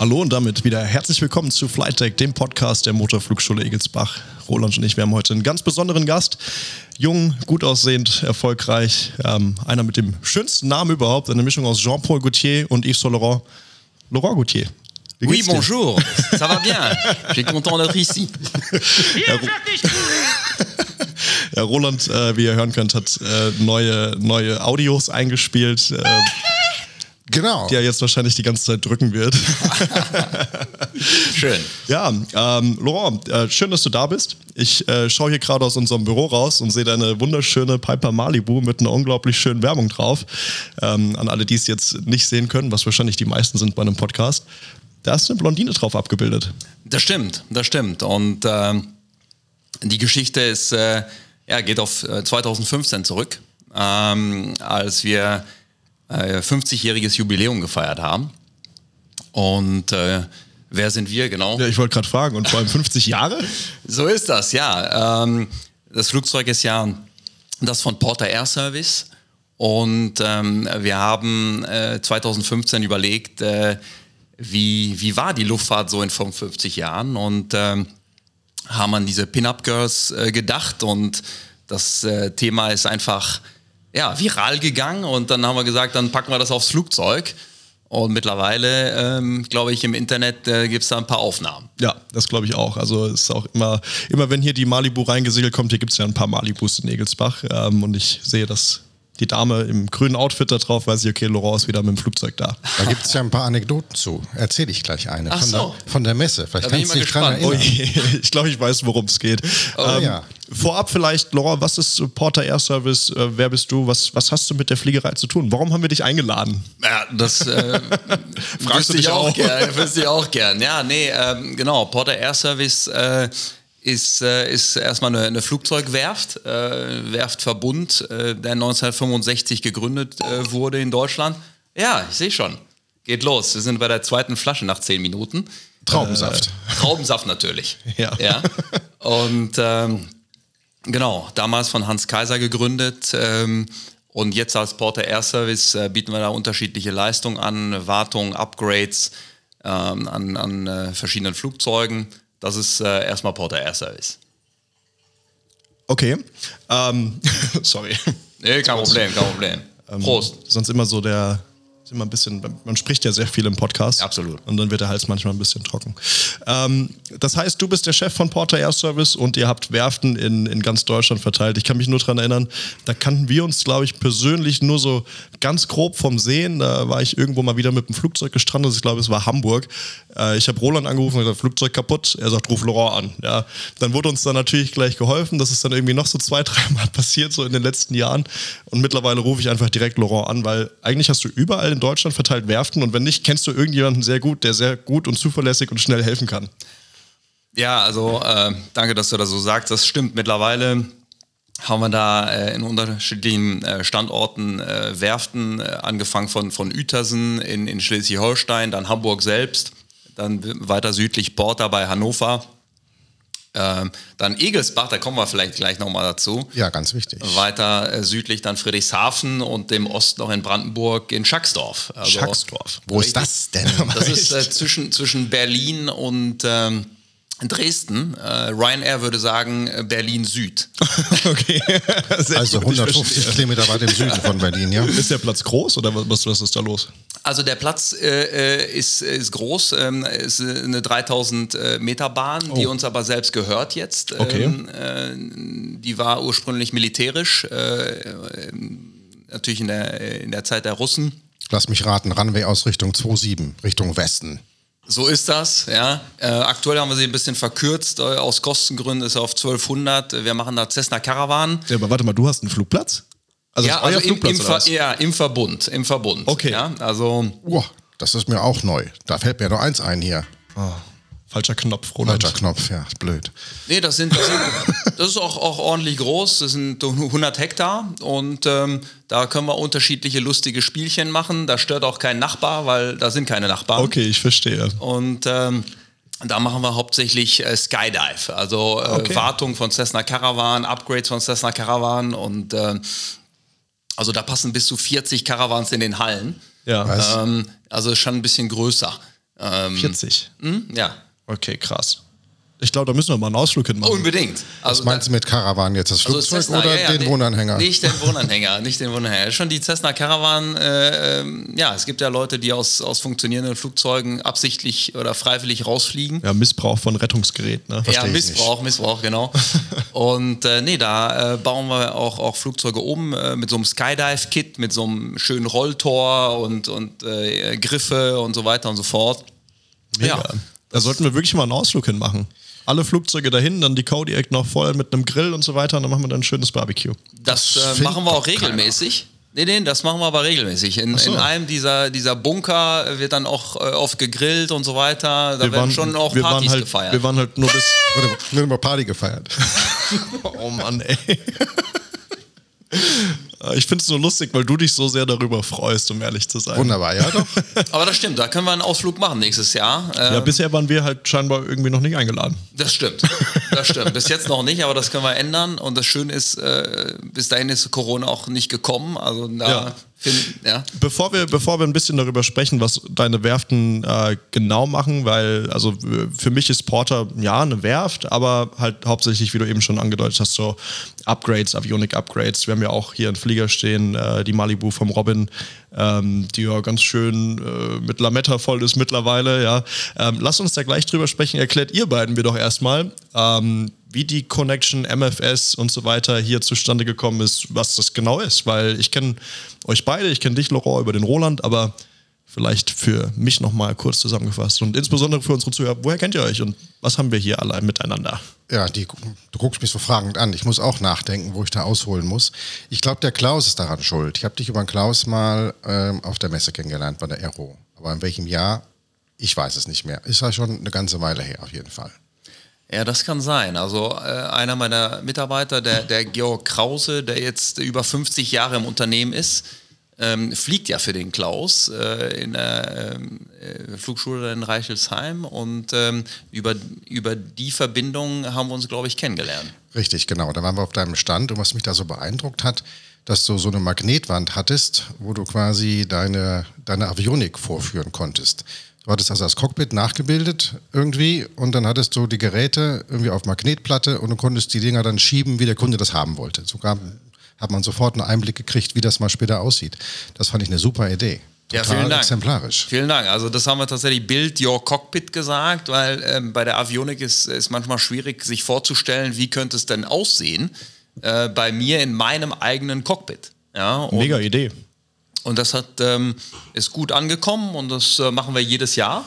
Hallo und damit wieder herzlich willkommen zu Flight Deck, dem Podcast der Motorflugschule Egelsbach. Roland und ich, wir haben heute einen ganz besonderen Gast. Jung, gut aussehend, erfolgreich. Ähm, einer mit dem schönsten Namen überhaupt. Eine Mischung aus Jean-Paul Gaultier und Yves Saint Laurent. Laurent Gaultier. Oui, bonjour. Ça va bien. Je suis content d'être ici. Ja, Roland, äh, wie ihr hören könnt, hat äh, neue, neue Audios eingespielt, äh, Genau. die er jetzt wahrscheinlich die ganze Zeit drücken wird. Schön. Ja, ähm, Laurent, äh, schön, dass du da bist. Ich äh, schaue hier gerade aus unserem Büro raus und sehe deine wunderschöne Piper Malibu mit einer unglaublich schönen Werbung drauf. Ähm, an alle, die es jetzt nicht sehen können, was wahrscheinlich die meisten sind bei einem Podcast. Da ist eine Blondine drauf abgebildet. Das stimmt, das stimmt. Und ähm, die Geschichte ist, äh, ja, geht auf äh, 2015 zurück, ähm, als wir äh, 50-jähriges Jubiläum gefeiert haben. Und äh, wer sind wir genau? Ja, ich wollte gerade fragen, und vor allem 50 Jahre? So ist das, ja. Ähm, das Flugzeug ist ja das von Porter Air Service. Und ähm, wir haben äh, 2015 überlegt, äh, wie, wie war die Luftfahrt so in 55 Jahren? Und ähm, haben an diese Pin-Up-Girls äh, gedacht. Und das äh, Thema ist einfach ja, viral gegangen. Und dann haben wir gesagt, dann packen wir das aufs Flugzeug. Und mittlerweile, ähm, glaube ich, im Internet äh, gibt es da ein paar Aufnahmen. Ja, das glaube ich auch. Also es ist auch immer, immer wenn hier die Malibu reingesegelt kommt, hier gibt es ja ein paar Malibus in Egelsbach. Ähm, und ich sehe, dass die Dame im grünen Outfit da drauf, weiß ich, okay, Laurent ist wieder mit dem Flugzeug da. Da gibt es ja ein paar Anekdoten zu. Erzähle ich gleich eine. Ach von, so. der, von der Messe. Vielleicht Da kannst ich du dich dran erinnern. Oh ich glaube, ich weiß, worum es geht. Oh ja. Vorab vielleicht, Laurent, was ist Porter Air Service? Äh, wer bist du? Was, was hast du mit der Fliegerei zu tun? Warum haben wir dich eingeladen? Ja, das äh, Fragst wüsste du dich ich auch auch? gern. Wüsste ich auch gern. Ja, nee, ähm, genau. Porter Air Service äh, ist, äh, ist erstmal eine, eine Flugzeugwerft, äh, Werftverbund, äh, der 1965 gegründet äh, wurde in Deutschland. Ja, ich sehe schon. Geht los. Wir sind bei der zweiten Flasche nach zehn Minuten. Traubensaft. Traubensaft natürlich. Ja. ja. Und ähm, genau, damals von Hans Kaiser gegründet. Ähm, und jetzt als Porter Air Service äh, bieten wir da unterschiedliche Leistungen an, Wartung, Upgrades ähm, an, an äh, verschiedenen Flugzeugen. Das ist äh, erstmal Porter Air Service. Okay. Ähm, sorry. Nee, kein Problem, kein Problem. Prost. Sonst immer so der, ist immer ein bisschen, man spricht ja sehr viel im Podcast. Absolut. Und dann wird der Hals manchmal ein bisschen trocken. Ähm, das heißt, du bist der Chef von Porter Air Service und ihr habt Werften in, in ganz Deutschland verteilt. Ich kann mich nur daran erinnern, da kannten wir uns, glaube ich, persönlich nur so ganz grob vom Sehen. Da war ich irgendwo mal wieder mit dem Flugzeug gestrandet. Ich glaube, es war Hamburg. Äh, ich habe Roland angerufen und gesagt, Flugzeug kaputt. Er sagt, ruf Laurent an. Ja, dann wurde uns dann natürlich gleich geholfen. Das ist dann irgendwie noch so zwei, dreimal passiert, so in den letzten Jahren. Und mittlerweile rufe ich einfach direkt Laurent an, weil eigentlich hast du überall in Deutschland verteilt Werften und wenn nicht, kennst du irgendjemanden sehr gut, der sehr gut und zuverlässig und schnell helfen kann. Ja, also äh, danke, dass du das so sagst. Das stimmt. Mittlerweile haben wir da äh, in unterschiedlichen äh, Standorten äh, Werften, äh, angefangen von, von Uetersen in, in Schleswig-Holstein, dann Hamburg selbst, dann weiter südlich Porta bei Hannover, ähm, dann Egelsbach, da kommen wir vielleicht gleich nochmal dazu. Ja, ganz wichtig. Weiter äh, südlich dann Friedrichshafen und dem Osten noch in Brandenburg in Schacksdorf. Also, Schacksdorf. Wo ist das denn? das ist äh, zwischen, zwischen Berlin und ähm, Dresden. Äh, Ryanair würde sagen äh, Berlin Süd. okay. Sehr Also gut, ich 150 verstehe. Kilometer weit im Süden von Berlin, ja? Ist der Platz groß oder was, was ist da los? Also der Platz äh, äh, ist, ist groß, ähm, ist eine 3000 äh, Meter Bahn, die uns aber selbst gehört jetzt. Okay. Ähm, äh, die war ursprünglich militärisch, äh, natürlich in der, in der Zeit der Russen. Lass mich raten, Runway-Ausrichtung 27, Richtung Westen. So ist das, ja. Äh, aktuell haben wir sie ein bisschen verkürzt, äh, aus Kostengründen ist er auf 1200. Wir machen da Cessna Caravan. Ja, aber warte mal, du hast einen Flugplatz? Also ja, also im, Flugplatz im, oder Ver was? ja, im Verbund, im Verbund. Okay. Ja, also Uah, das ist mir auch neu. Da fällt mir nur eins ein hier. Falscher Knopf, Roland. Falscher Knopf, ja, ist blöd. Nee, das sind, das, sind, das ist auch, auch ordentlich groß. Das sind 100 Hektar und ähm, da können wir unterschiedliche lustige Spielchen machen. Da stört auch kein Nachbar, weil da sind keine Nachbarn. Okay, ich verstehe. Und ähm, da machen wir hauptsächlich äh, Skydive, also äh, Okay. Wartung von Cessna Caravan, Upgrades von Cessna Caravan und äh, also da passen bis zu 40 Caravans in den Hallen. Ja. Ähm, also schon ein bisschen größer. Ähm, 40. hm, ja, Okay, krass. Ich glaube, da müssen wir mal einen Ausflug hinmachen. unbedingt. Was meinst du mit Caravan jetzt? Das Also Flugzeug Cessna, oder ja, ja, den nee, Wohnanhänger? Nicht den Wohnanhänger, nicht den Wohnanhänger. Schon die Cessna Caravan, äh, ähm, ja, es gibt ja Leute, die aus, aus funktionierenden Flugzeugen absichtlich oder freiwillig rausfliegen. Ja, Missbrauch von Rettungsgeräten. Ne? Ja, Missbrauch, Missbrauch, genau. Und äh, nee, da äh, bauen wir auch, auch Flugzeuge um äh, mit so einem Skydive-Kit, mit so einem schönen Rolltor und, und äh, Griffe und so weiter und so fort. Mega. Ja. Da sollten wir wirklich mal einen Ausflug hinmachen. Alle Flugzeuge dahin, dann die Kodiak noch voll mit einem Grill und so weiter und dann machen wir dann ein schönes Barbecue. Das, Das äh, machen wir auch doch keiner. regelmäßig. Nee, nee, das machen wir aber regelmäßig. In, so. in einem dieser, dieser Bunker wird dann auch äh, oft gegrillt und so weiter. Da werden schon auch wir Partys waren halt, gefeiert. Wir waren halt nur bis. Wurde nur mal Party gefeiert. Oh Mann, ey. Ich finde es nur lustig, weil du dich so sehr darüber freust, um ehrlich zu sein. Wunderbar, ja doch. aber das stimmt, da können wir einen Ausflug machen nächstes Jahr. Ja, Ähm, bisher waren wir halt scheinbar irgendwie noch nicht eingeladen. Das stimmt. Das stimmt. Bis jetzt noch nicht, aber das können wir ändern. Und das Schöne ist, äh, bis dahin ist Corona auch nicht gekommen. Also da Ja. Ja. Bevor wir, bevor wir ein bisschen darüber sprechen, was deine Werften äh, genau machen, weil also für mich ist Porter ja eine Werft, aber halt hauptsächlich, wie du eben schon angedeutet hast, so Upgrades, Avionic-Upgrades. Wir haben ja auch hier einen Flieger stehen, äh, die Malibu vom Robin, ähm, die ja ganz schön äh, mit Lametta voll ist mittlerweile. Ja. Ähm, lass uns da gleich drüber sprechen. Erklärt ihr beiden mir doch erstmal, ähm, wie die Connection, MFS und so weiter hier zustande gekommen ist, was das genau ist. Weil ich kenne euch beide, ich kenne dich, Laurent, über den Roland, aber vielleicht für mich nochmal kurz zusammengefasst und insbesondere für unsere Zuhörer, woher kennt ihr euch und was haben wir hier alle miteinander? Ja, die, du guckst mich so fragend an. Ich muss auch nachdenken, wo ich da ausholen muss. Ich glaube, der Klaus ist daran schuld. Ich habe dich über den Klaus mal ähm, auf der Messe kennengelernt bei der Aero. Aber in welchem Jahr? Ich weiß es nicht mehr. Ist ja schon eine ganze Weile her, auf jeden Fall. Ja, das kann sein. Also äh, einer meiner Mitarbeiter, der, der Georg Krause, der jetzt über 50 Jahre im Unternehmen ist, ähm, fliegt ja für den Klaus äh, in der ähm, äh, Flugschule in Reichelsheim und ähm, über, über die Verbindung haben wir uns, glaube ich, kennengelernt. Richtig, genau. Da waren wir auf deinem Stand und was mich da so beeindruckt hat, dass du so eine Magnetwand hattest, wo du quasi deine, deine Avionik vorführen konntest. Du hattest also das Cockpit nachgebildet irgendwie und dann hattest du die Geräte irgendwie auf Magnetplatte und du konntest die Dinger dann schieben, wie der Kunde das haben wollte. Sogar hat man sofort einen Einblick gekriegt, wie das mal später aussieht. Das fand ich eine super Idee. Ja, Total vielen Dank. exemplarisch. Vielen Dank. Also das haben wir tatsächlich Build Your Cockpit gesagt, weil ähm, bei der Avionik ist es manchmal schwierig, sich vorzustellen, wie könnte es denn aussehen äh, bei mir in meinem eigenen Cockpit. Ja, und, Mega Idee. Und das hat, ähm, ist gut angekommen und das äh, machen wir jedes Jahr.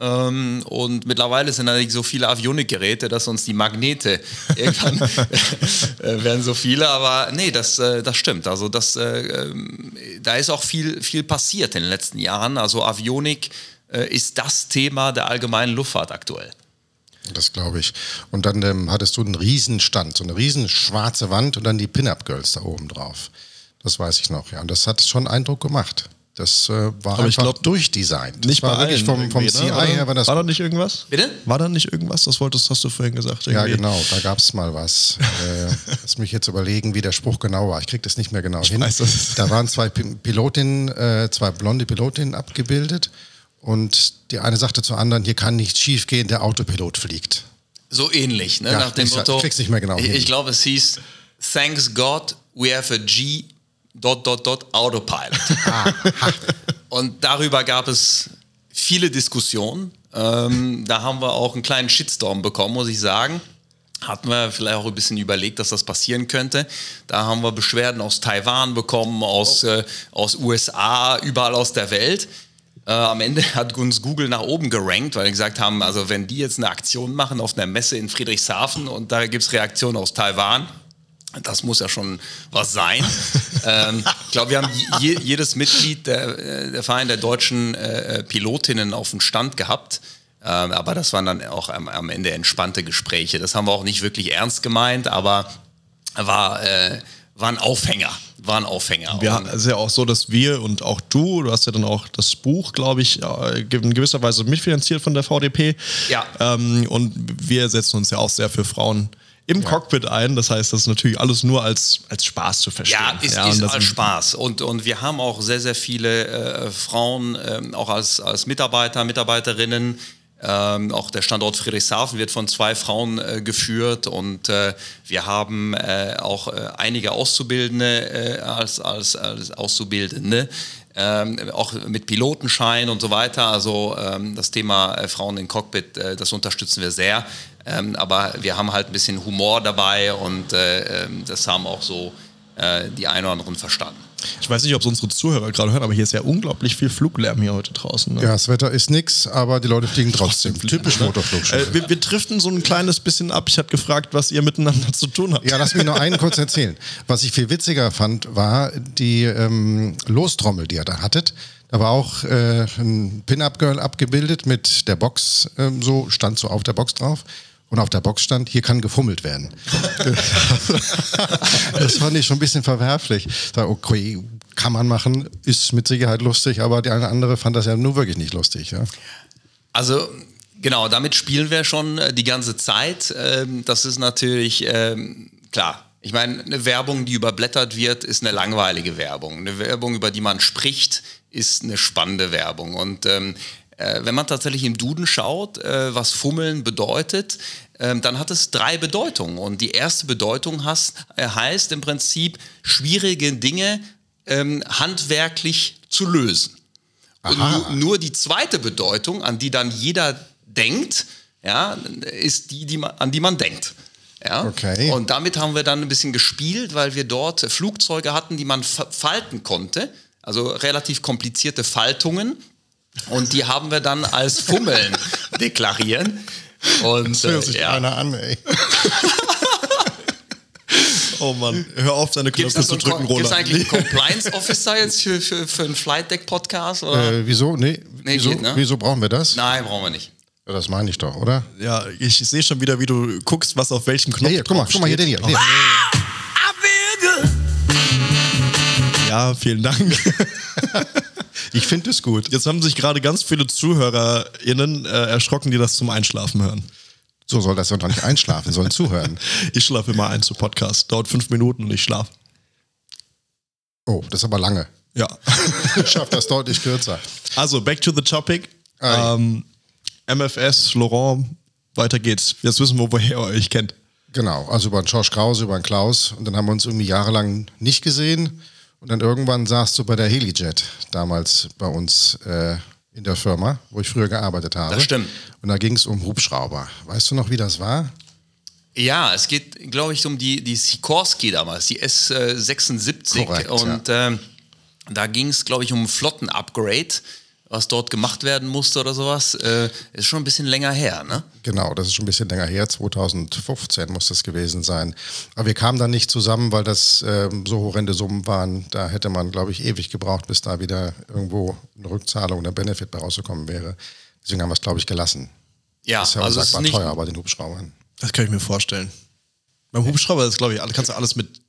Ähm, und mittlerweile sind natürlich so viele Avionikgeräte, dass uns die Magnete irgendwann äh, werden so viele, aber nee, das, äh, das stimmt. Also das, äh, ähm, da ist auch viel, viel passiert in den letzten Jahren. Also Avionik äh, ist das Thema der allgemeinen Luftfahrt aktuell. Das glaube ich. Und dann ähm, hattest du einen riesen Stand, so eine riesen schwarze Wand und dann die Pin-Up-Girls da oben drauf. Das weiß ich noch, ja. Und das hat schon Eindruck gemacht. Das äh, war Aber ich einfach glaub, durchdesignt. Das Nicht war bei wirklich allen vom, vom irgendwie, CI ne? Oder? her war das. War da nicht irgendwas? Bitte? War da nicht irgendwas? Das wolltest, hast du vorhin gesagt. ja, irgendwie. genau, da gab es mal was. äh, lass mich jetzt überlegen, wie der Spruch genau war. Ich kriege das nicht mehr genau hin. weiß das. Da waren zwei Pi- Pilotinnen, äh, zwei blonde Pilotinnen abgebildet und die eine sagte zur anderen, hier kann nichts schiefgehen, der Autopilot fliegt. So ähnlich, ne? Ja, nach dem ich Motto. ich krieg's nicht mehr genau Ich, hin. ich glaube, es hieß Thanks God, we have a G dot dot dot Autopilot. Und darüber gab es viele Diskussionen. Ähm, da haben wir auch einen kleinen Shitstorm bekommen, muss ich sagen. Hatten wir vielleicht auch ein bisschen überlegt, dass das passieren könnte. Da haben wir Beschwerden aus Taiwan bekommen, aus, äh, aus USA, überall aus der Welt. Äh, am Ende hat uns Google nach oben gerankt, weil die gesagt haben, also wenn die jetzt eine Aktion machen auf einer Messe in Friedrichshafen und da gibt es Reaktionen aus Taiwan, das muss ja schon was sein. ähm, ich glaube, wir haben je, jedes Mitglied der, äh, der Verein der deutschen äh, Pilotinnen auf dem Stand gehabt. Ähm, aber das waren dann auch am, am Ende entspannte Gespräche. Das haben wir auch nicht wirklich ernst gemeint, aber war, äh, war ein Aufhänger. War ein Aufhänger. Ja, es ist ja auch so, dass wir und auch du, du hast ja dann auch das Buch, glaube ich, äh, in gewisser Weise mitfinanziert von der VDP. Ja. Ähm, und wir setzen uns ja auch sehr für Frauen im Cockpit ein. Das heißt, das ist natürlich alles nur als, als Spaß zu verstehen. Ja, ist, und ist als Spaß. Und, und wir haben auch sehr, sehr viele äh, Frauen, ähm, auch als, als Mitarbeiter, Mitarbeiterinnen. Ähm, auch der Standort Friedrichshafen wird von zwei Frauen äh, geführt und äh, wir haben äh, auch äh, einige Auszubildende äh, als, als, als Auszubildende, ähm, auch mit Pilotenschein und so weiter. Also ähm, das Thema äh, Frauen im Cockpit, äh, das unterstützen wir sehr. Ähm, aber wir haben halt ein bisschen Humor dabei und äh, ähm, das haben auch so äh, die einen oder anderen verstanden. Ich weiß nicht, ob es unsere Zuhörer gerade hören, aber hier ist ja unglaublich viel Fluglärm hier heute draußen. Ne? Ja, das Wetter ist nix, aber die Leute fliegen trotzdem. Typisch Motorflugschule. Äh, wir, wir driften so ein kleines bisschen ab. Ich habe gefragt, was ihr miteinander zu tun habt. Ja, lass mich noch einen kurz erzählen. Was ich viel witziger fand, war die ähm, Lostrommel, die ihr da hattet. Da war auch äh, ein Pin-Up-Girl abgebildet mit der Box, ähm, so stand so auf der Box drauf. Und auf der Box stand, hier kann gefummelt werden. das fand ich schon ein bisschen verwerflich. Ich sag, okay, kann man machen, ist mit Sicherheit lustig, aber die eine andere fand das ja nur wirklich nicht lustig. Ja? Also genau, damit spielen wir schon äh, die ganze Zeit. Ähm, das ist natürlich ähm, klar. Ich meine, eine Werbung, die überblättert wird, ist eine langweilige Werbung. Eine Werbung, über die man spricht, ist eine spannende Werbung. Und ähm, äh, wenn man tatsächlich im Duden schaut, äh, was Fummeln bedeutet, ähm, dann hat es drei Bedeutungen. Und die erste Bedeutung has, äh, heißt im Prinzip, schwierige Dinge ähm, handwerklich zu lösen. Und nur, nur die zweite Bedeutung, an die dann jeder denkt, ja, ist die, die man, an die man denkt. Ja? Okay. Und damit haben wir dann ein bisschen gespielt, weil wir dort Flugzeuge hatten, die man fa- falten konnte. Also relativ komplizierte Faltungen. Und die haben wir dann als Fummeln deklarieren. Und Das hört äh, sich ja. einer an, ey. Oh Mann, hör auf, deine Gibt Knöpfe es zu drücken, Roland. eigentlich einen Compliance Officer jetzt für, für, für einen Flight Deck Podcast? Oder? Äh, wieso? Nee, Nee, wieso, geht, ne? wieso brauchen wir das? Nein, brauchen wir nicht. Ja, das meine ich doch, oder? Ja, ich sehe schon wieder, wie du guckst, was auf welchem Knopf Ja, hier, guck mal, guck mal hier, den hier. hier. Ja, vielen Dank. Ich finde es gut. Jetzt haben sich gerade ganz viele ZuhörerInnen äh, erschrocken, die das zum Einschlafen hören. So soll das doch nicht einschlafen, sollen zuhören. Ich schlafe immer ein zu Podcast. Dauert fünf Minuten und ich schlafe. Oh, das ist aber lange. Ja. Ich schaffe das deutlich kürzer. Also, back to the topic. Ähm, MFS, Laurent, weiter geht's. Jetzt wissen wir, woher ihr euch kennt. Genau, also über einen Josh Krause, über einen Klaus. Und dann haben wir uns irgendwie jahrelang nicht gesehen. Und dann irgendwann saßt du bei der Helijet, damals bei uns äh, in der Firma, wo ich früher gearbeitet habe. Das stimmt. Und da ging es um Hubschrauber. Weißt du noch, wie das war? Ja, es geht, glaube ich, um die, die Sikorsky damals, die S76. Korrekt, und ähm, da ging es, glaube ich, um ein Flotten-Upgrade, was dort gemacht werden musste oder sowas. Äh, ist schon ein bisschen länger her, ne? Genau, das ist schon ein bisschen länger her, 2015 muss das gewesen sein. Aber wir kamen dann nicht zusammen, weil das ähm, so horrende Summen waren. Da hätte man, glaube ich, ewig gebraucht, bis da wieder irgendwo eine Rückzahlung, ein Benefit bei rausgekommen wäre. Deswegen haben wir es, glaube ich, gelassen. Ja, Das ist ja also es ist unsagbar nicht, teuer bei den Hubschraubern. Das kann ich mir vorstellen. Beim Hubschrauber ist, glaube ich, kannst du alles mit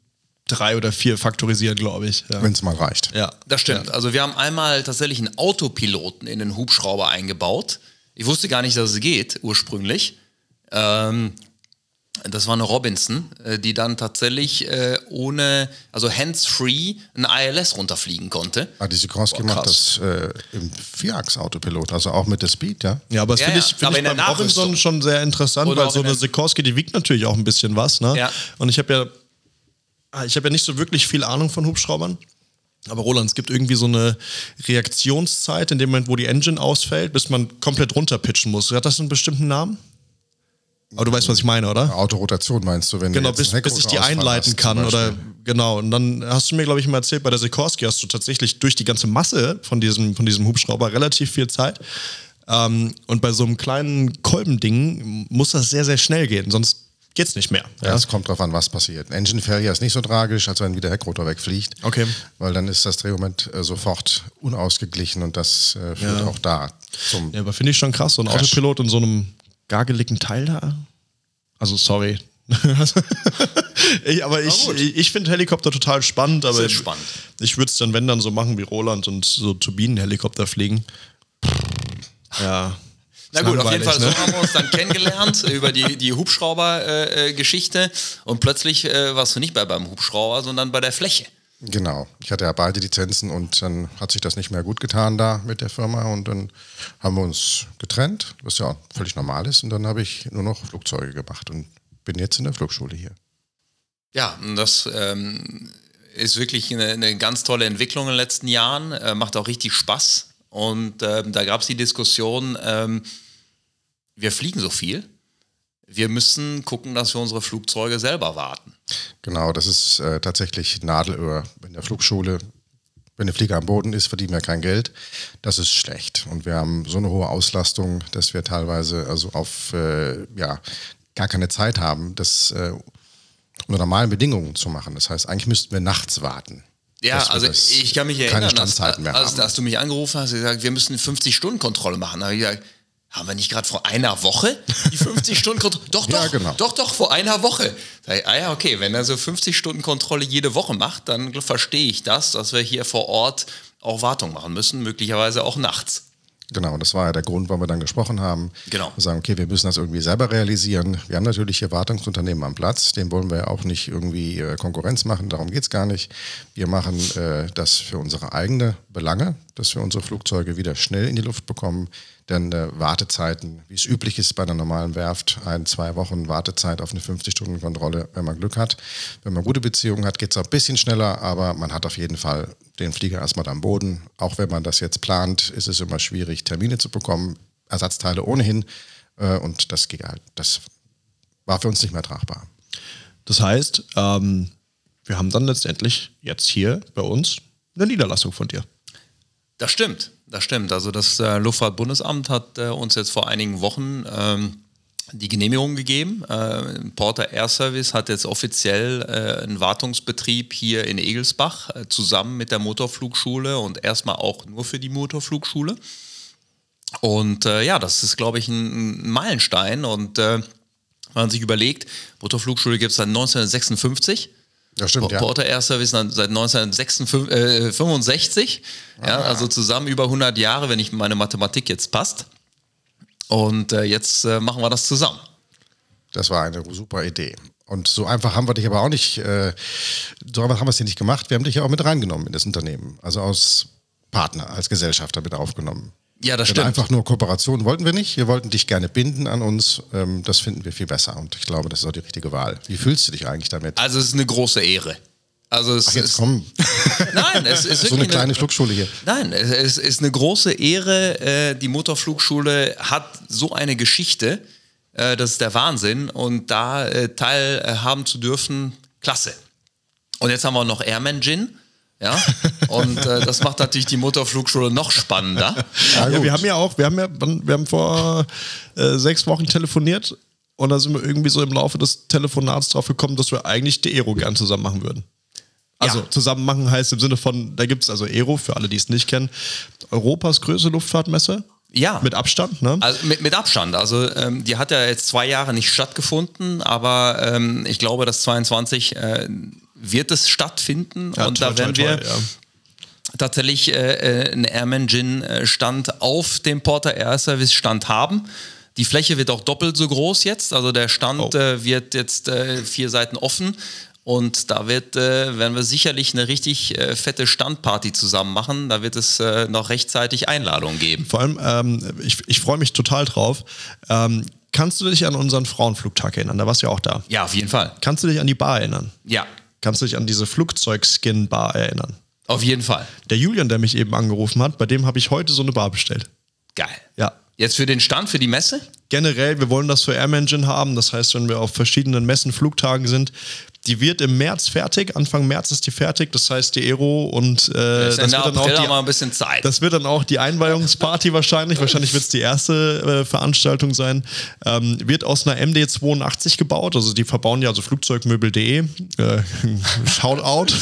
drei oder vier faktorisieren, glaube ich. Ja. Wenn es mal reicht. ja. Das stimmt. Also wir haben einmal tatsächlich einen Autopiloten in den Hubschrauber eingebaut. Ich wusste gar nicht, dass es geht, ursprünglich. Ähm, das war eine Robinson, äh, die dann tatsächlich äh, ohne, also hands-free, ein ILS runterfliegen konnte. Ah, die Sikorsky macht das äh, im Vierachs-Autopilot, also auch mit der Speed, ja? Ja, aber das Ja, finde ja. ich, find Aber ich in der beim Robinson schon sehr interessant, Oder weil so in eine Sikorsky, die wiegt natürlich auch ein bisschen was. Ne? Ja. Und ich habe ja, ich habe ja nicht so wirklich viel Ahnung von Hubschraubern. Aber Roland, es gibt irgendwie so eine Reaktionszeit in dem Moment, wo die Engine ausfällt, bis man komplett runterpitchen muss. Hat das einen bestimmten Namen? Aber du weißt, was ich meine, oder? Autorotation meinst du, wenn Genau, du bis, bis ich die einleiten hast, kann. Oder genau. Und dann hast du mir, glaube ich, mal erzählt, bei der Sikorsky hast du tatsächlich durch die ganze Masse von diesem, von diesem Hubschrauber relativ viel Zeit. Ähm, und bei so einem kleinen Kolbending muss das sehr, sehr schnell gehen, sonst geht's nicht mehr. Ja, es kommt drauf an, was passiert. Ein Engine Failure ist nicht so tragisch, als wenn wieder Heckrotor wegfliegt. Okay. Weil dann ist das Drehmoment äh, sofort unausgeglichen und das äh, führt Ja. auch da zum. Ja, aber finde ich schon krass, so ein Crash. Autopilot in so einem gargeligen Teil da. Also, sorry. ich, aber ich, ich, ich finde Helikopter total spannend, aber Sehr spannend. ich würde es dann, wenn dann so machen wie Roland und so Turbinenhelikopter fliegen. Ja. Na gut, auf jeden Fall, ne? so haben wir uns dann kennengelernt über die, die Hubschrauber-Geschichte und plötzlich äh, warst du nicht mehr beim Hubschrauber, sondern bei der Fläche. Genau. Ich hatte ja beide Lizenzen und dann hat sich das nicht mehr gut getan da mit der Firma und dann haben wir uns getrennt, was ja völlig normal ist. Und dann habe ich nur noch Flugzeuge gemacht und bin jetzt in der Flugschule hier. Ja, das ähm, ist wirklich eine, eine, ganz tolle Entwicklung in den letzten Jahren, äh, macht auch richtig Spaß. Und ähm, da gab es die Diskussion, ähm, wir fliegen so viel, wir müssen gucken, dass wir unsere Flugzeuge selber warten. Genau, das ist äh, tatsächlich Nadelöhr in der Flugschule. Wenn der Flieger am Boden ist, verdienen wir kein Geld. Das ist schlecht. Und wir haben so eine hohe Auslastung, dass wir teilweise also auf äh, ja, gar keine Zeit haben, das äh, unter normalen Bedingungen zu machen. Das heißt, eigentlich müssten wir nachts warten. Ja, also ich kann mich erinnern, als, als, als, du mich angerufen hast, gesagt, wir müssen eine 50-Stunden-Kontrolle machen. Da habe ich gesagt, haben wir nicht gerade vor einer Woche die 50-Stunden-Kontrolle? Doch, doch, ja, genau. doch, doch, vor einer Woche. Ich, ah ja, okay, wenn er so 50-Stunden-Kontrolle jede Woche macht, dann verstehe ich das, dass wir hier vor Ort auch Wartung machen müssen, möglicherweise auch nachts. Genau, das war ja der Grund, warum wir dann gesprochen haben. Genau. Wir sagen, okay, wir müssen das irgendwie selber realisieren. Wir haben natürlich hier Wartungsunternehmen am Platz, dem wollen wir auch nicht irgendwie äh, Konkurrenz machen, darum geht es gar nicht. Wir machen äh, das für unsere eigene Belange, dass wir unsere Flugzeuge wieder schnell in die Luft bekommen. Denn äh, Wartezeiten, wie es üblich ist bei einer normalen Werft, ein, zwei Wochen Wartezeit auf eine 50-Stunden-Kontrolle, wenn man Glück hat. Wenn man gute Beziehungen hat, geht es auch ein bisschen schneller, aber man hat auf jeden Fall den Flieger erstmal am Boden. Auch wenn man das jetzt plant, ist es immer schwierig, Termine zu bekommen, Ersatzteile ohnehin. Äh, und das ging halt, das war für uns nicht mehr tragbar. Das heißt, ähm, wir haben dann letztendlich jetzt hier bei uns eine Niederlassung von dir. Das stimmt, das stimmt. Also das äh, Luftfahrtbundesamt hat äh, uns jetzt vor einigen Wochen ähm, die Genehmigung gegeben. Äh, Porter Air Service hat jetzt offiziell äh, einen Wartungsbetrieb hier in Egelsbach äh, zusammen mit der Motorflugschule und erstmal auch nur für die Motorflugschule. Und äh, ja, das ist, glaube ich, ein, ein Meilenstein. Und wenn man sich überlegt, Motorflugschule gibt es seit 1956 ja, stimmt, ja. Porter Air Service seit 1965. Äh, ja, also zusammen über 100 Jahre, wenn ich meine Mathematik jetzt passt. Und äh, jetzt äh, machen wir das zusammen. Das war eine super Idee. Und so einfach haben wir dich aber auch nicht, äh, so einfach haben wir es hier nicht gemacht. Wir haben dich ja auch mit reingenommen in das Unternehmen. Also als Partner, als Gesellschafter mit aufgenommen. Ja, das stimmt. Einfach nur Kooperation wollten wir nicht. Wir wollten dich gerne binden an uns. Ähm, das finden wir viel besser. Und ich glaube, das ist auch die richtige Wahl. Wie fühlst du dich eigentlich damit? Also es ist eine große Ehre. Also es Ach, jetzt ist, komm. Nein, es ist so eine kleine Flugschule hier. Nein, es ist eine große Ehre. Äh, die Motorflugschule hat so eine Geschichte. Äh, das ist der Wahnsinn. Und da äh, teilhaben zu dürfen, klasse. Und jetzt haben wir noch Airman Gin. Ja, und äh, das macht natürlich die Motorflugschule noch spannender. Ja, ja, wir haben ja auch, wir haben ja, wir haben vor äh, sechs Wochen telefoniert und da sind wir irgendwie so im Laufe des Telefonats drauf gekommen, dass wir eigentlich die Aero gern zusammen machen würden. Also ja. zusammen machen heißt im Sinne von, da gibt es also Aero, für alle, die es nicht kennen, Europas größte Luftfahrtmesse. Ja. Mit Abstand, ne? Also mit, mit Abstand. Also ähm, die hat ja jetzt zwei Jahre nicht stattgefunden, aber ähm, ich glaube, dass 22 äh, wird es stattfinden ja, und toll, da werden toll, wir toll, ja. tatsächlich äh, einen Airman Gin äh, Stand auf dem Porter Air Service Stand haben. Die Fläche wird auch doppelt so groß jetzt, also der Stand Oh. äh, wird jetzt äh, vier Seiten offen und da wird, äh, werden wir sicherlich eine richtig äh, fette Standparty zusammen machen. Da wird es äh, noch rechtzeitig Einladungen geben. Vor allem, ähm, ich, ich freue mich total drauf. Ähm, kannst du dich an unseren Frauenflugtag erinnern? Da warst du ja auch da. Ja, auf jeden Fall. Kannst du dich an die Bar erinnern? Ja, Kannst du dich an diese Flugzeugskin-Bar erinnern? auf jeden Fall. Der Julian, der mich eben angerufen hat, bei dem habe ich heute so eine Bar bestellt. Geil. Ja. Jetzt für den Stand, für die Messe? Generell, wir wollen das für Air Engine haben. Das heißt, wenn wir auf verschiedenen Messen, Flugtagen sind, die wird im März fertig. Anfang März ist die fertig. Das heißt, die Aero und äh, das, wird dann auch die, ein bisschen Zeit. das wird dann auch die Einweihungsparty wahrscheinlich. Wahrscheinlich wird es die erste äh, Veranstaltung sein. Ähm, wird aus einer MD82 gebaut. Also die verbauen ja also Flugzeugmöbel.de. Äh, Shoutout.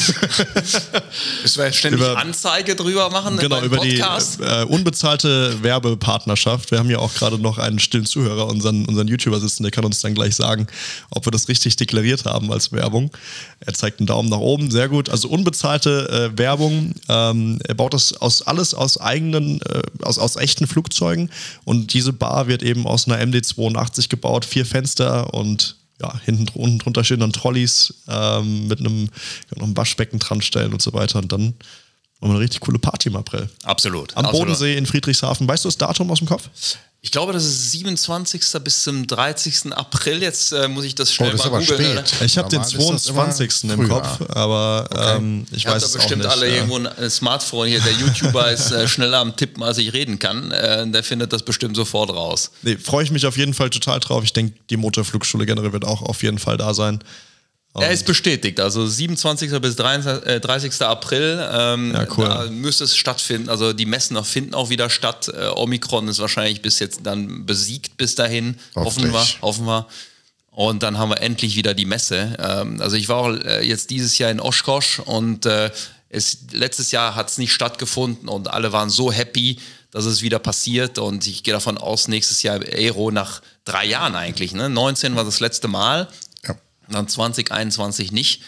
Müssen wir ständig über- Anzeige drüber machen Genau, über Podcast? die äh, unbezahlte Werbepartnerschaft. Wir haben ja auch gerade noch einen stillen Zuhörer, unseren, unseren YouTuber sitzen, der kann uns dann gleich sagen, ob wir das richtig deklariert haben als Werbung. Werbung. Er zeigt einen Daumen nach oben, sehr gut. Also unbezahlte äh, Werbung. Ähm, er baut das aus alles aus eigenen, äh, aus, aus echten Flugzeugen. Und diese Bar wird eben aus einer MD82 gebaut, vier Fenster und ja, hinten unten drunter stehen dann Trolleys ähm, mit einem, einem Waschbecken dran stellen und so weiter. Und dann wir eine richtig coole Party im April. Absolut. Am absolut. Bodensee in Friedrichshafen. Weißt du das Datum aus dem Kopf? Ich glaube, das ist 27. bis zum 30. April. Jetzt äh, muss ich das schnell Oh, das ist mal aber googeln. spät. Ich habe den Normal ist das immer 22. im. Kopf, aber ähm, ich Ihr weiß da es auch bestimmt nicht. alle ja. irgendwo ein ein Smartphone hier. Der YouTuber ist äh, schneller am Tippen, als ich reden kann. Äh, der findet das bestimmt sofort raus. Nee, freue ich mich auf jeden Fall total drauf. Ich denke, die Motorflugschule generell wird auch auf jeden Fall da sein. Er ist bestätigt, also 27. bis 30. äh, 30. April ähm, Ja, cool. da müsste es stattfinden. Also die Messen finden auch wieder statt. Äh, Omikron ist wahrscheinlich bis jetzt dann besiegt bis dahin. Hoffen wir, hoffen wir. Und dann haben wir endlich wieder die Messe. Ähm, also ich war auch äh, jetzt dieses Jahr in Oshkosh und äh, es, letztes Jahr hat es nicht stattgefunden und alle waren so happy, dass es wieder passiert. Und ich gehe davon aus, nächstes Jahr Aero nach drei Jahren eigentlich. Ne? 19 war das letzte Mal. Dann 2021 nicht.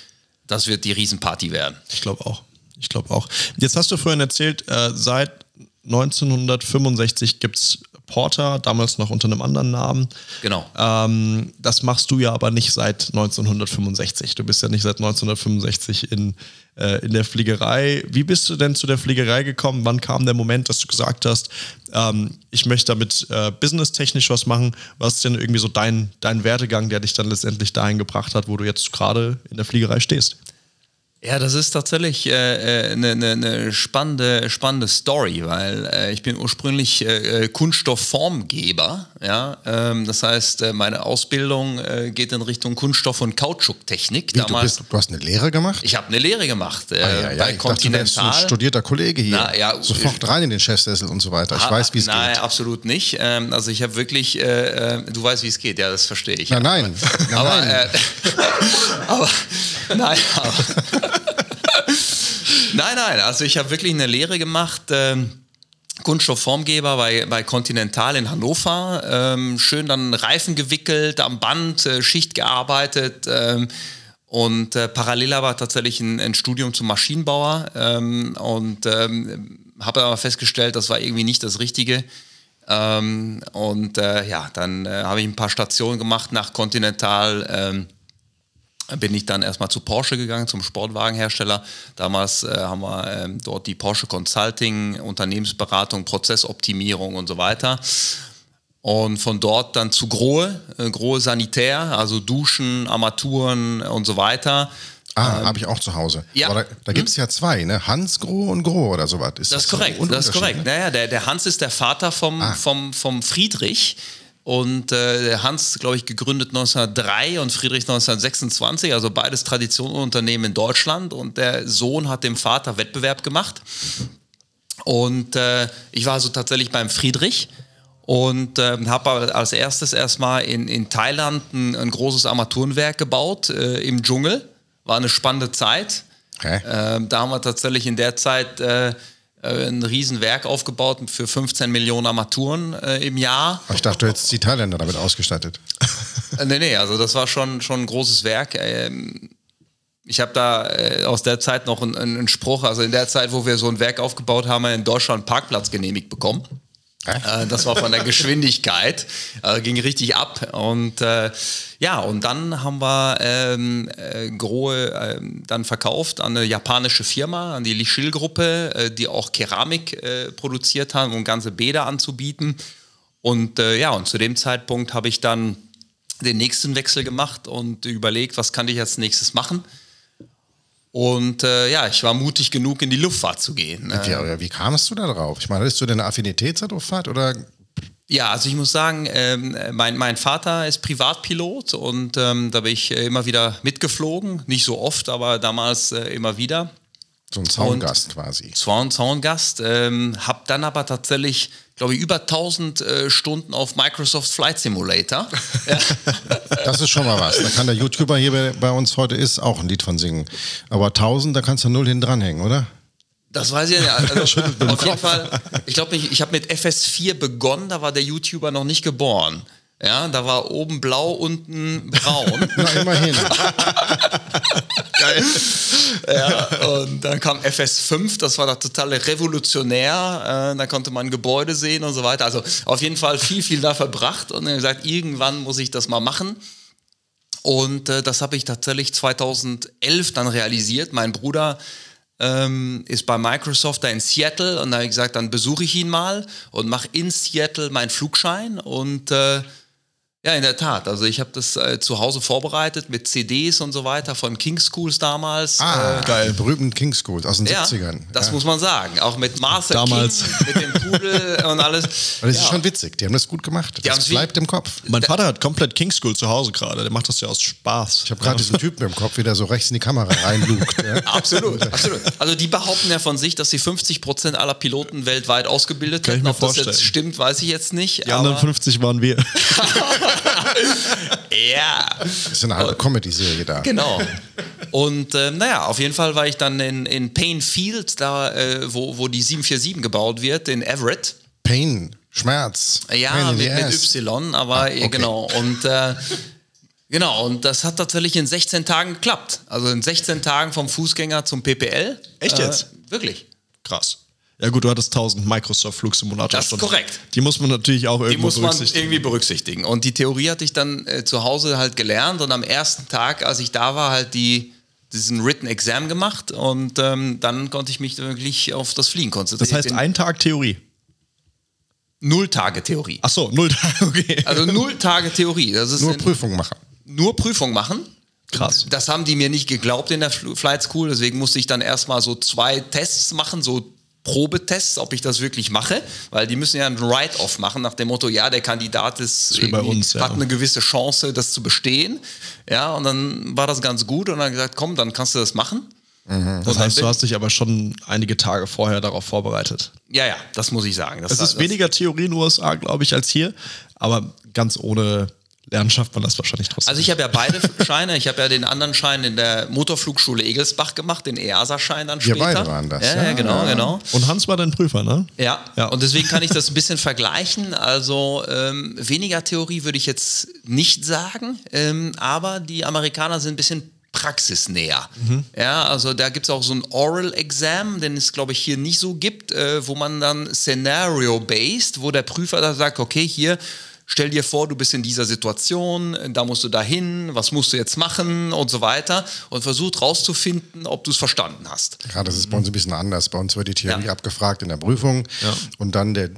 Das wird die Riesenparty werden. Ich glaube auch. Ich glaube auch. Jetzt hast du vorhin erzählt, äh, seit 1965 gibt es Porter, damals noch unter einem anderen Namen. Genau. Ähm, das machst du ja aber nicht seit 1965. Du bist ja nicht seit 1965 in, äh, in der Fliegerei. Wie bist du denn zu der Fliegerei gekommen? Wann kam der Moment, dass du gesagt hast, ähm, ich möchte damit äh, businesstechnisch was machen? Was ist denn irgendwie so dein, dein Werdegang, der dich dann letztendlich dahin gebracht hat, wo du jetzt gerade in der Fliegerei stehst? Ja, das ist tatsächlich äh, eine äh, ne, ne spannende, spannende Story, weil äh, ich bin ursprünglich äh, äh, Kunststoffformgeber. Ja? Ähm, das heißt, äh, meine Ausbildung äh, geht in Richtung Kunststoff- und Kautschuktechnik. Wie, du, bist, du hast eine Lehre gemacht? ich habe eine Lehre gemacht äh, Ah, ja, ja. bei Ich dachte, du ein Continental. studierter Kollege hier. Na, ja, Sofort rein in den Chefsessel und so weiter. Ich Ah, weiß, wie es Nein, geht. absolut nicht. Ähm, also ich habe wirklich, äh, äh, du weißt, wie es geht, ja, das verstehe ich. Nein, nein. nein, aber, nein. Äh, aber nein, aber, nein, nein. Also ich habe wirklich eine Lehre gemacht. Ähm, Kunststoffformgeber bei, bei Continental in Hannover. Ähm, schön dann Reifen gewickelt, am Band, äh, Schicht gearbeitet. Ähm, und äh, parallel aber tatsächlich ein, ein Studium zum Maschinenbauer. Ähm, und ähm, habe aber festgestellt, das war irgendwie nicht das Richtige. Ähm, und äh, ja, dann äh, habe ich ein paar Stationen gemacht nach Continental. Ähm, bin ich dann erstmal zu Porsche gegangen, zum Sportwagenhersteller. Damals äh, haben wir ähm, dort die Porsche Consulting, Unternehmensberatung, Prozessoptimierung und so weiter. Und von dort dann zu Grohe, äh, Grohe Sanitär, also Duschen, Armaturen und so weiter. Ah, habe ich auch zu Hause. ähm, ja. Aber da da gibt es ja zwei, ne? Hans Groh und Groh oder sowas. Ist Das ist so korrekt, ein das ist korrekt. ne? Naja, der, der Hans ist der Vater vom, Ah. vom, vom Friedrich. Und äh, Hans, glaube ich, gegründet 1903 und Friedrich 1926, also beides Traditionsunternehmen in Deutschland. Und der Sohn hat dem Vater Wettbewerb gemacht. Und äh, ich war also tatsächlich beim Friedrich und äh, habe als erstes erstmal in, in Thailand ein, ein großes Armaturenwerk gebaut äh, im Dschungel. War eine spannende Zeit. Okay. Ähm, da haben wir tatsächlich in der Zeit äh, ein Riesenwerk aufgebaut für 15 Millionen Armaturen äh, im Jahr. Aber Ich dachte, du hättest die Thailänder damit ausgestattet. Äh, nee, nee, also das war schon, schon ein großes Werk. Ähm, ich habe da äh, aus der Zeit noch einen, einen Spruch, also in der Zeit, wo wir so ein Werk aufgebaut haben, haben wir in Deutschland einen Parkplatz genehmigt bekommen. Äh, das war von der Geschwindigkeit, äh, ging richtig ab. Und äh, ja, und dann haben wir ähm, äh, Grohe ähm, dann verkauft an eine japanische Firma, an die Lichil-Gruppe, äh, die auch Keramik äh, produziert haben, um ganze Bäder anzubieten. Und ja, und zu dem Zeitpunkt habe ich dann den nächsten Wechsel gemacht und überlegt, was kann ich als nächstes machen. Und äh, ja, ich war mutig genug, in die Luftfahrt zu gehen. Wie, ja, wie kamst du da drauf? Ich meine, hattest du denn eine Affinität zur Luftfahrt oder Ja, also ich muss sagen, ähm, mein, mein Vater ist Privatpilot und ähm, da bin ich immer wieder mitgeflogen. Nicht so oft, aber damals äh, immer wieder. So ein Zaungast quasi? Zwar ein Zaungast, ähm, habe dann aber tatsächlich, glaube ich, über 1000 äh, Stunden auf Microsoft Flight Simulator. Das ist schon mal was. Da kann der YouTuber hier bei, bei uns heute ist auch ein Lied von singen. Aber 1000, da kannst du null hin dranhängen, oder? Das weiß ich ja. Also, auf jeden Fall, ich glaube, ich, ich habe mit FS4 begonnen, da war der YouTuber noch nicht geboren. Ja, da war oben blau, unten braun. Na, immerhin. Geil. ja, und dann kam FS5, das war da total revolutionär. Äh, da konnte man Gebäude sehen und so weiter. Also auf jeden Fall viel, viel da verbracht und dann gesagt, irgendwann muss ich das mal machen. Und äh, das habe ich tatsächlich 2011 dann realisiert. Mein Bruder ähm, ist bei Microsoft da in Seattle und da habe ich gesagt, dann besuche ich ihn mal und mache in Seattle meinen Flugschein und äh, ja, in der Tat. Also ich habe das äh, zu Hause vorbereitet mit CDs und so weiter von King Schools damals. Ah, Äh, geil. Berühmten King Schools aus den ja, 70ern. das ja. muss man sagen. Auch mit Martha Damals. King, mit dem Pudel und alles. Aber das ja. ist schon witzig. Die haben das gut gemacht. Die Das bleibt im Kopf. Mein Vater hat komplett King School zu Hause gerade. Der macht das ja aus Spaß. Ich habe gerade diesen Typen im Kopf, wie der so rechts in die Kamera reinlugt. ja. Absolut, absolut. Also die behaupten ja von sich, dass sie 50 Prozent aller Piloten weltweit ausgebildet Kann ich hätten. mir Ob das vorstellen. jetzt stimmt, weiß ich jetzt nicht. Die anderen aber 50 waren wir. ja, Das ist eine halbe Comedy-Serie da. genau. Und ähm, naja, auf jeden Fall war ich dann in, in Payne Field, da äh, wo, wo die 747 gebaut wird, in Everett. Pain, Schmerz. Ja, mit, mit. Y, aber Ah, äh, okay. genau. Und äh, genau, und das hat tatsächlich in 16 Tagen geklappt. Also in 16 Tagen vom Fußgänger zum PPL. Echt jetzt? Äh, wirklich. Krass. Ja gut, du hattest 1000 Microsoft Flugsimulator. Das ist korrekt. Die muss man natürlich auch Die irgendwo muss man berücksichtigen. irgendwie berücksichtigen. Und die Theorie hatte ich dann äh, zu Hause halt gelernt und am ersten Tag, als ich da war, halt die, diesen Written Exam gemacht und ähm, dann konnte ich mich wirklich auf das Fliegen konzentrieren. Das heißt, ein Tag Theorie. null Tage Theorie. Ach so, null Tage, okay. Also null Tage Theorie. Das ist Nur Prüfung machen. nur Prüfung machen. Krass. Das haben die mir nicht geglaubt in der Fl- Flight School, deswegen musste ich dann erstmal so zwei Tests machen, so Probetests, ob ich das wirklich mache, weil die müssen ja ein Write-off machen nach dem Motto, ja, der Kandidat ist irgendwie- uns, ja. hat eine gewisse Chance, das zu bestehen. Ja, und dann war das ganz gut und dann gesagt, komm, dann kannst du das machen. Das heißt, du hast dich aber schon einige Tage vorher darauf vorbereitet. Ja, ja, das muss ich sagen. Das, Es ist weniger Theorie in den USA, glaube ich, als hier. Aber ganz ohne Lernen schafft man das wahrscheinlich trotzdem. Also ich habe ja beide Scheine. Ich habe ja den anderen Schein in der Motorflugschule Egelsbach gemacht, den EASA-Schein dann Wir später. beide waren das, Ja, ja ja, genau, ja. genau. Und Hans war dein Prüfer, ne? Ja, Ja. und deswegen kann ich das ein bisschen vergleichen. Also ähm, weniger Theorie würde ich jetzt nicht sagen, ähm, aber die Amerikaner sind ein bisschen praxisnäher. Ja, also da gibt es auch so ein Oral Exam, den es, glaube ich, hier nicht so gibt, äh, wo man dann Scenario-based, wo der Prüfer da sagt, okay, hier, stell dir vor, du bist in dieser Situation, da musst du dahin, was musst du jetzt machen und so weiter und versucht rauszufinden, ob du es verstanden hast. Ja, das ist bei uns ein bisschen anders. Bei uns wird die Theorie Ja. abgefragt in der Prüfung und dann der,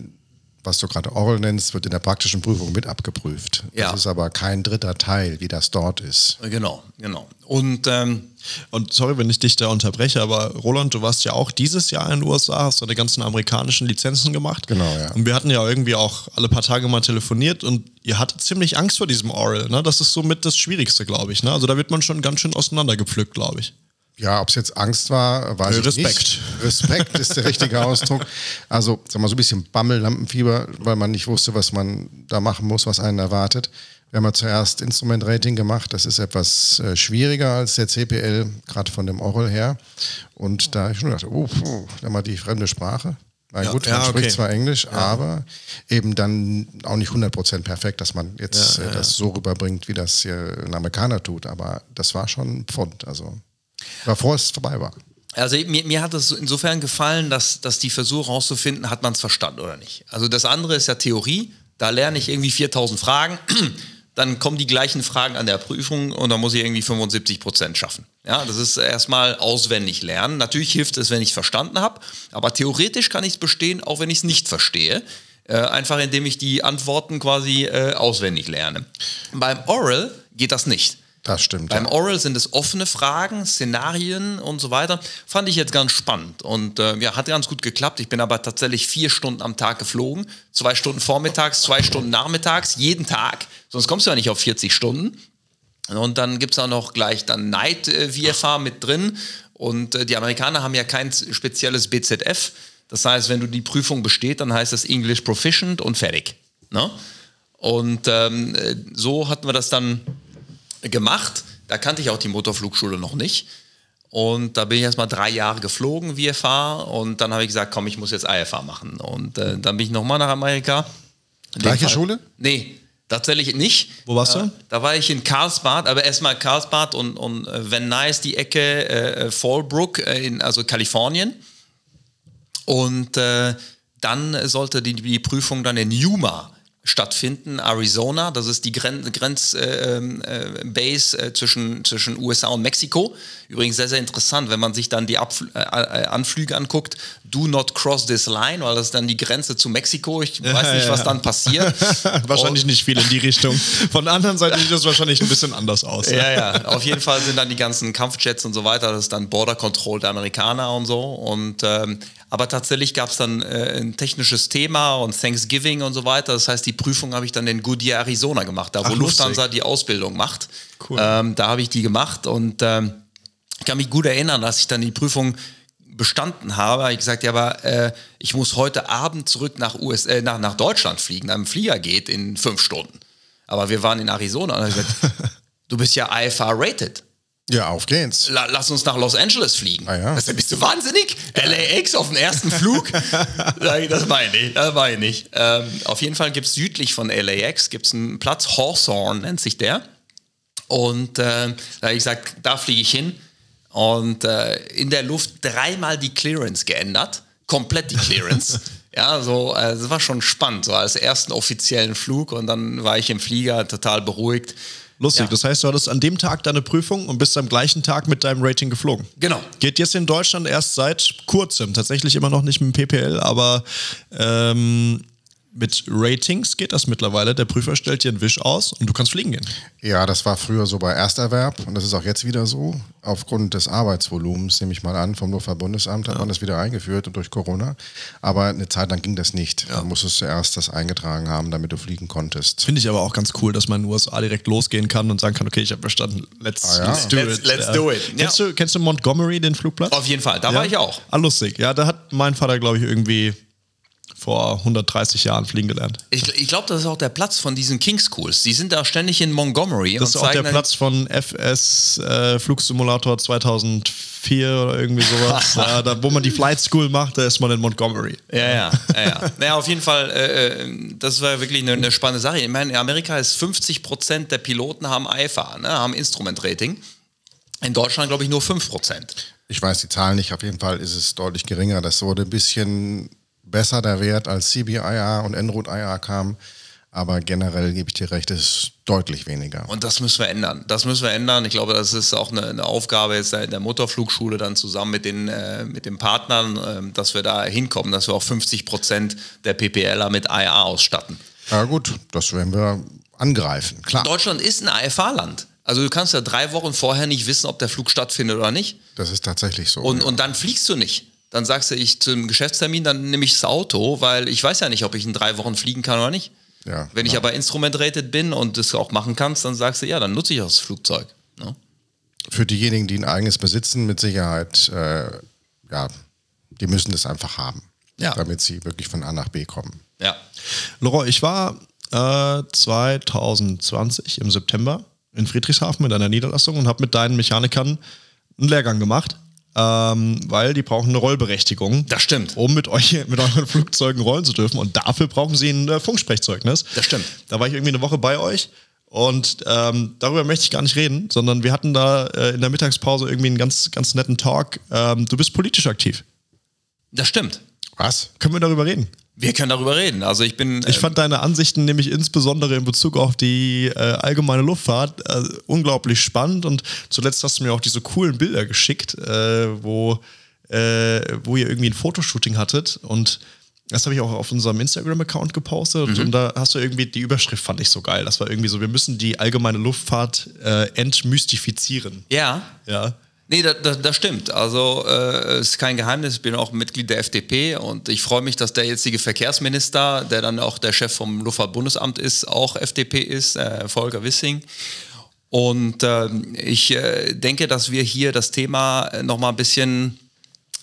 was du gerade Oral nennst, wird in der praktischen Prüfung mit abgeprüft. Ja. Das ist aber kein dritter Teil, wie das dort ist. Genau, genau. Und ähm, Und sorry, wenn ich dich da unterbreche, aber Roland, du warst ja auch dieses Jahr in den USA, hast deine ganzen amerikanischen Lizenzen gemacht. Genau, ja. Und wir hatten ja irgendwie auch alle paar Tage mal telefoniert und ihr hattet ziemlich Angst vor diesem Oral. Ne? Das ist somit das Schwierigste, glaube ich. Ne? Also da wird man schon ganz schön auseinandergepflückt, glaube ich. Ja, ob es jetzt Angst war, weiß Äh, ich Respekt. nicht. Respekt ist der richtige Ausdruck. Also, sag mal, so ein bisschen Bammel, Lampenfieber, weil man nicht wusste, was man da machen muss, was einen erwartet. Wir haben ja zuerst Instrument-Rating gemacht. Das ist etwas äh, schwieriger als der CPL, gerade von dem Oral her. Und da hab ich schon gedacht, oh, puh, dann mal die fremde Sprache. Na Ja, gut, ja, man spricht okay. zwar Englisch, aber eben dann auch nicht 100% perfekt, dass man jetzt Ja, ja, äh, das so rüberbringt, wie das hier ein Amerikaner tut. Aber das war schon ein Pfund. Also, bevor es vorbei war. Also mir, mir hat es insofern gefallen, dass, dass die Versuche herauszufinden, hat man es verstanden oder nicht. Also das andere ist ja Theorie, da lerne ich irgendwie 4000 Fragen, dann kommen die gleichen Fragen an der Prüfung und dann muss ich irgendwie 75 Prozent schaffen. Ja, das ist erstmal auswendig lernen. Natürlich hilft es, wenn ich es verstanden habe, aber theoretisch kann ich es bestehen, auch wenn ich es nicht verstehe. Äh, einfach indem ich die Antworten quasi äh, auswendig lerne. Beim Oral geht das nicht. Das stimmt. Beim ja. Oral sind es offene Fragen, Szenarien und so weiter. Fand ich jetzt ganz spannend und äh, ja, hat ganz gut geklappt. Ich bin aber tatsächlich vier Stunden am Tag geflogen. Zwei Stunden vormittags, zwei Stunden nachmittags, jeden Tag. Sonst kommst du ja nicht auf 40 Stunden. Und dann gibt es auch noch gleich dann Night äh, VFA mit drin. Und äh, die Amerikaner haben ja kein spezielles BZF. Das heißt, wenn du die Prüfung besteht, dann heißt das English Proficient und fertig. Ne? Und ähm, äh, so hatten wir das dann gemacht. Da kannte ich auch die Motorflugschule noch nicht. Und da bin ich erst mal drei Jahre geflogen, VFA. Und dann habe ich gesagt, komm, ich muss jetzt IFA machen. Und äh, dann bin ich nochmal nach Amerika. Gleiche Schule? Nee, Tatsächlich nicht. Wo warst du? Äh, da war ich in Karlsbad, aber erstmal Karlsbad und, und äh, Van Nuys, die Ecke äh, Fallbrook, äh, in, also Kalifornien. Und äh, dann sollte die, die Prüfung dann in Yuma stattfinden, Arizona. Das ist die Gren Grenzbase äh, äh, äh, zwischen, zwischen USA und Mexiko. Übrigens sehr, sehr interessant, wenn man sich dann die Abfl äh, äh, Anflüge anguckt. Do not cross this line, weil das ist dann die Grenze zu Mexiko. Ich weiß Ja, nicht, ja. was dann passiert. wahrscheinlich nicht viel in die Richtung. Von der anderen Seite sieht das wahrscheinlich ein bisschen anders aus. Ja, ja, auf jeden Fall sind dann die ganzen Kampfjets und so weiter, das ist dann Border Control der Amerikaner und so. Und ähm, aber tatsächlich gab es dann äh, ein technisches Thema und Thanksgiving und so weiter. Das heißt, die Prüfung habe ich dann in Goodyear, Arizona gemacht, da wo Ach. Lufthansa die Ausbildung macht. Cool. Ähm, da habe ich die gemacht und ähm, ich kann mich gut erinnern, dass ich dann die Prüfung bestanden habe, habe ich gesagt, ja, aber äh, ich muss heute Abend zurück nach, US, äh, nach, nach Deutschland fliegen. Ein Flieger geht in fünf Stunden. Aber wir waren in Arizona und habe ich gesagt, du bist ja IFR-rated. Ja, auf geht's. La lass uns nach Los Angeles fliegen. Ah, ja. Das, bist du wahnsinnig? LAX auf den ersten Flug? Das meine ich, das meine ich nicht. Ähm, auf jeden Fall gibt es südlich von LAX gibt's einen Platz, Hawthorne nennt sich der. Und äh, da habe ich gesagt, da fliege ich hin. Und äh, in der Luft dreimal die Clearance geändert. Komplett die Clearance. ja, so, äh, das war schon spannend, so als ersten offiziellen Flug. Und dann war ich im Flieger total beruhigt. Lustig, Ja. das heißt, du hattest an dem Tag deine Prüfung und bist am gleichen Tag mit deinem Rating geflogen. Genau. Geht jetzt in Deutschland erst seit kurzem, tatsächlich immer noch nicht mit dem PPL, aber ähm, mit Ratings geht das mittlerweile. Der Prüfer stellt dir einen Wisch aus und du kannst fliegen gehen. Ja, das war früher so bei Ersterwerb und das ist auch jetzt wieder so. Aufgrund des Arbeitsvolumens, nehme ich mal an, vom Luftfahrtbundesamt hat man das wieder eingeführt und durch Corona. Aber eine Zeit lang ging das nicht. Da musstest du erst das eingetragen haben, damit du fliegen konntest. Finde ich aber auch ganz cool, dass man in den USA direkt losgehen kann und sagen kann, okay, ich habe bestanden, let's, Ah, ja. let's do Let's- it. let's ja. do it. Kennst, Ja. du, kennst du Montgomery, den Flugplatz? Auf jeden Fall, da war ich auch. Ah, lustig. Ja, da hat mein Vater, glaube ich, irgendwie vor 130 Jahren fliegen gelernt. Ich, ich glaube, das ist auch der Platz von diesen King Schools. Die sind da ständig in Montgomery. Das ist auch der Platz von FS äh, Flugsimulator 2004 oder irgendwie sowas. ja, da, wo man die Flight School macht, da ist man in Montgomery. Ja, ja, ja. ja. naja, auf jeden Fall, äh, äh, das war wirklich eine, eine spannende Sache. Ich meine, in Amerika ist 50 Prozent der Piloten haben IFA, ne, haben Instrument-Rating. In Deutschland, glaube ich, nur 5 Prozent. Ich weiß die Zahlen nicht, auf jeden Fall ist es deutlich geringer. Das wurde ein bisschen besser, der Wert, als CBIA und Enroute IA kam. Aber generell gebe ich dir recht, es ist deutlich weniger. Und das müssen wir ändern. Das müssen wir ändern. Ich glaube, das ist auch eine, eine Aufgabe jetzt der der Motorflugschule dann zusammen mit den, äh, mit den Partnern, äh, dass wir da hinkommen, dass wir auch 50 Prozent der PPLer mit IA ausstatten. Ja gut, das werden wir angreifen, klar. Deutschland ist ein IFA-Land. Also du kannst ja drei Wochen vorher nicht wissen, ob der Flug stattfindet oder nicht. Das ist tatsächlich so. Und, ja. und dann fliegst du nicht. Dann sagst du, ich zum Geschäftstermin, dann nehme ich das Auto, weil ich weiß ja nicht, ob ich in drei Wochen fliegen kann oder nicht. Ja, Wenn ich genau. aber instrument-rated bin und das auch machen kannst, dann sagst du, ja, dann nutze ich auch das Flugzeug. Ne? Für diejenigen, die ein eigenes besitzen, mit Sicherheit, äh, ja, die müssen das einfach haben, Ja. damit sie wirklich von A nach B kommen. Ja. Laurent, ich war äh, 2020 im September in Friedrichshafen mit einer Niederlassung und habe mit deinen Mechanikern einen Lehrgang gemacht, ähm, weil die brauchen eine Rollberechtigung. Das stimmt. Um mit euch, mit euren Flugzeugen rollen zu dürfen. Und dafür brauchen sie ein äh, Funksprechzeugnis. Das stimmt. Da war ich irgendwie eine Woche bei euch. Und ähm, darüber möchte ich gar nicht reden, sondern wir hatten da äh, in der Mittagspause irgendwie einen ganz, ganz netten Talk. Ähm, du bist politisch aktiv. Das stimmt. Was? Können wir darüber reden? Wir können darüber reden. Also ich bin. Ich fand deine Ansichten nämlich insbesondere in Bezug auf die äh, allgemeine Luftfahrt äh, unglaublich spannend und zuletzt hast du mir auch diese coolen Bilder geschickt, äh, wo, äh, wo ihr irgendwie ein Fotoshooting hattet und das habe ich auch auf unserem Instagram-Account gepostet und da hast du irgendwie die Überschrift fand ich so geil. Das war irgendwie so, wir müssen die allgemeine Luftfahrt äh, entmystifizieren. ja. Ja. Nee, das, das, das stimmt. Also äh, es ist kein Geheimnis, ich bin auch Mitglied der FDP und ich freue mich, dass der jetzige Verkehrsminister, der dann auch der Chef vom Luftfahrtbundesamt ist, auch FDP ist, äh, Volker Wissing. Und ähm, ich äh, denke, dass wir hier das Thema äh, nochmal ein bisschen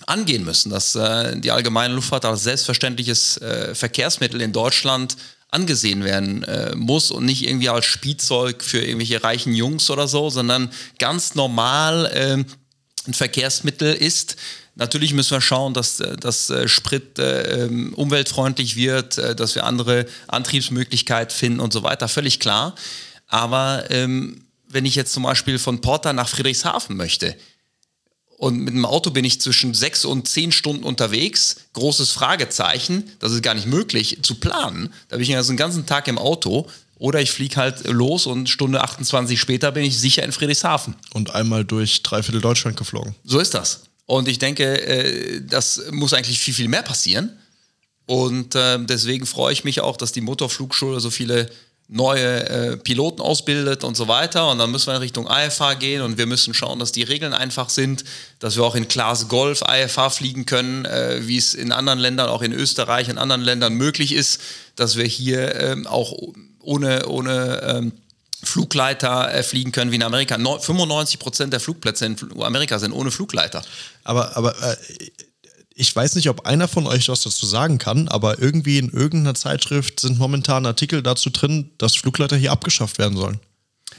angehen müssen, dass äh, die allgemeine Luftfahrt als selbstverständliches äh, Verkehrsmittel in Deutschland angesehen werden äh, muss und nicht irgendwie als Spielzeug für irgendwelche reichen Jungs oder so, sondern ganz normal ähm, ein Verkehrsmittel ist, Natürlich müssen wir schauen, dass, äh, dass äh, Sprit äh, ähm, umweltfreundlich wird, äh, dass wir andere Antriebsmöglichkeiten finden und so weiter, völlig klar. Aber ähm, wenn ich jetzt zum Beispiel von Porta nach Friedrichshafen möchte, und mit dem Auto bin ich zwischen sechs und zehn Stunden unterwegs. Großes Fragezeichen. Das ist gar nicht möglich zu planen. Da bin ich also den ganzen Tag im Auto. Oder ich fliege halt los und Stunde 28 später bin ich sicher in Friedrichshafen. Und einmal durch dreiviertel Deutschland geflogen. So ist das. Und ich denke, äh, das muss eigentlich viel, viel mehr passieren. Und äh, deswegen freue ich mich auch, dass die Motorflugschule so viele neue äh, Piloten ausbildet und so weiter. Und dann müssen wir in Richtung IFA gehen und wir müssen schauen, dass die Regeln einfach sind, dass wir auch in Class Golf IFA fliegen können, äh, wie es in anderen Ländern, auch in Österreich, in anderen Ländern möglich ist, dass wir hier ähm, auch ohne, ohne ähm, Flugleiter äh, fliegen können wie in Amerika. No 95 Prozent der Flugplätze in Amerika sind ohne Flugleiter. Aber, aber äh, ich weiß nicht, ob einer von euch was dazu sagen kann, aber irgendwie in irgendeiner Zeitschrift sind momentan Artikel dazu drin, dass Flugleiter hier abgeschafft werden sollen.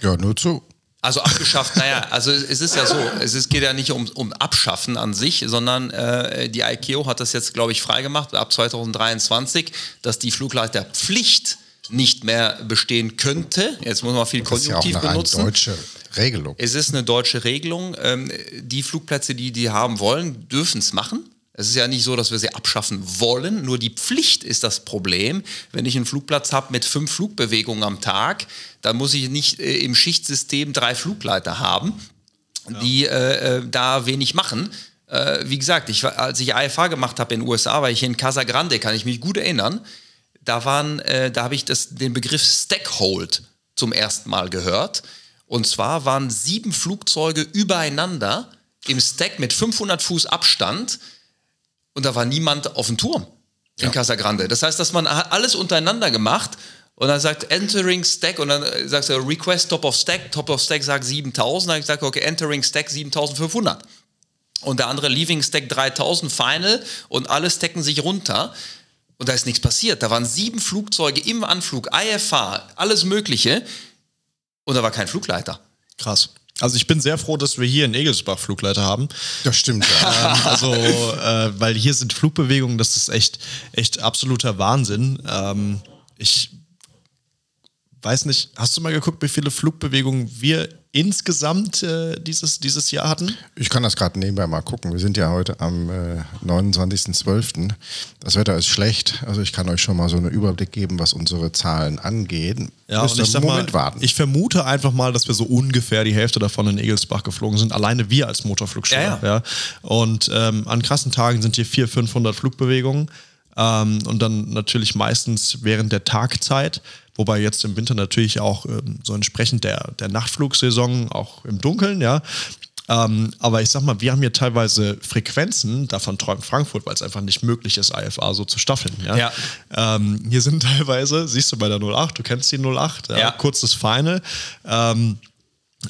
Ja, nur zu. Also abgeschafft, naja, also es ist ja so, es ist, geht ja nicht um, um Abschaffen an sich, sondern äh, die ICAO hat das jetzt, glaube ich, freigemacht ab 2023, dass die Flugleiterpflicht nicht mehr bestehen könnte. Jetzt muss man viel Konjunktiv das ist ja auch eine benutzen. deutsche Regelung. Es ist eine deutsche Regelung. Ähm, die Flugplätze, die die haben wollen, dürfen es machen. Es ist ja nicht so, dass wir sie abschaffen wollen, nur die Pflicht ist das Problem. Wenn ich einen Flugplatz habe mit fünf Flugbewegungen am Tag, dann muss ich nicht äh, im Schichtsystem drei Flugleiter haben, ja. die äh, äh da wenig machen. Äh, wie gesagt, ich, als ich IFA gemacht habe in den USA, war ich in Casa Grande, kann ich mich gut erinnern. Da, waren, äh, da habe ich das, den Begriff Stackhold zum ersten Mal gehört. Und zwar waren sieben Flugzeuge übereinander im Stack mit 500 Fuß Abstand und da war niemand auf dem Turm in ja. Casa Grande. Das heißt, dass man hat alles untereinander gemacht und dann sagt Entering Stack und dann äh, sagst du Request Top of Stack, Top of Stack sagt 7000, dann habe ich gesagt, okay, Entering Stack 7500. Und der andere Leaving Stack 3000 Final und alle stacken sich runter. Und da ist nichts passiert. Da waren sieben Flugzeuge im Anflug, IFA, alles Mögliche. Und da war kein Flugleiter. Krass. Also ich bin sehr froh, dass wir hier in Egelsbach Flugleiter haben. Das stimmt. Ja. ähm, also, äh, weil hier sind Flugbewegungen, das ist echt, echt absoluter Wahnsinn. Ähm, ich weiß nicht, hast du mal geguckt, wie viele Flugbewegungen wir insgesamt äh, dieses, dieses Jahr hatten? Ich kann das gerade nebenbei mal gucken. Wir sind ja heute am äh, 29.12. Das Wetter ist schlecht. Also ich kann euch schon mal so einen Überblick geben, was unsere Zahlen angeht. Ja, und ich sag Moment mal, warten. Ich vermute einfach mal, dass wir so ungefähr die Hälfte davon in Egelsbach geflogen sind. Alleine wir als Motorflugschule. Ja, ja. ja. Und ähm, an krassen Tagen sind hier 400, 500 Flugbewegungen. Ähm, und dann natürlich meistens während der Tagzeit. Wobei jetzt im Winter natürlich auch ähm, so entsprechend der, der Nachtflugsaison, auch im Dunkeln, ja. Ähm, aber ich sag mal, wir haben hier teilweise Frequenzen, davon träumt Frankfurt, weil es einfach nicht möglich ist, IFA so zu staffeln. Ja? ja. Ähm, hier sind teilweise, siehst du bei der 08, du kennst die 08, ja, ja. kurzes Final. Ähm,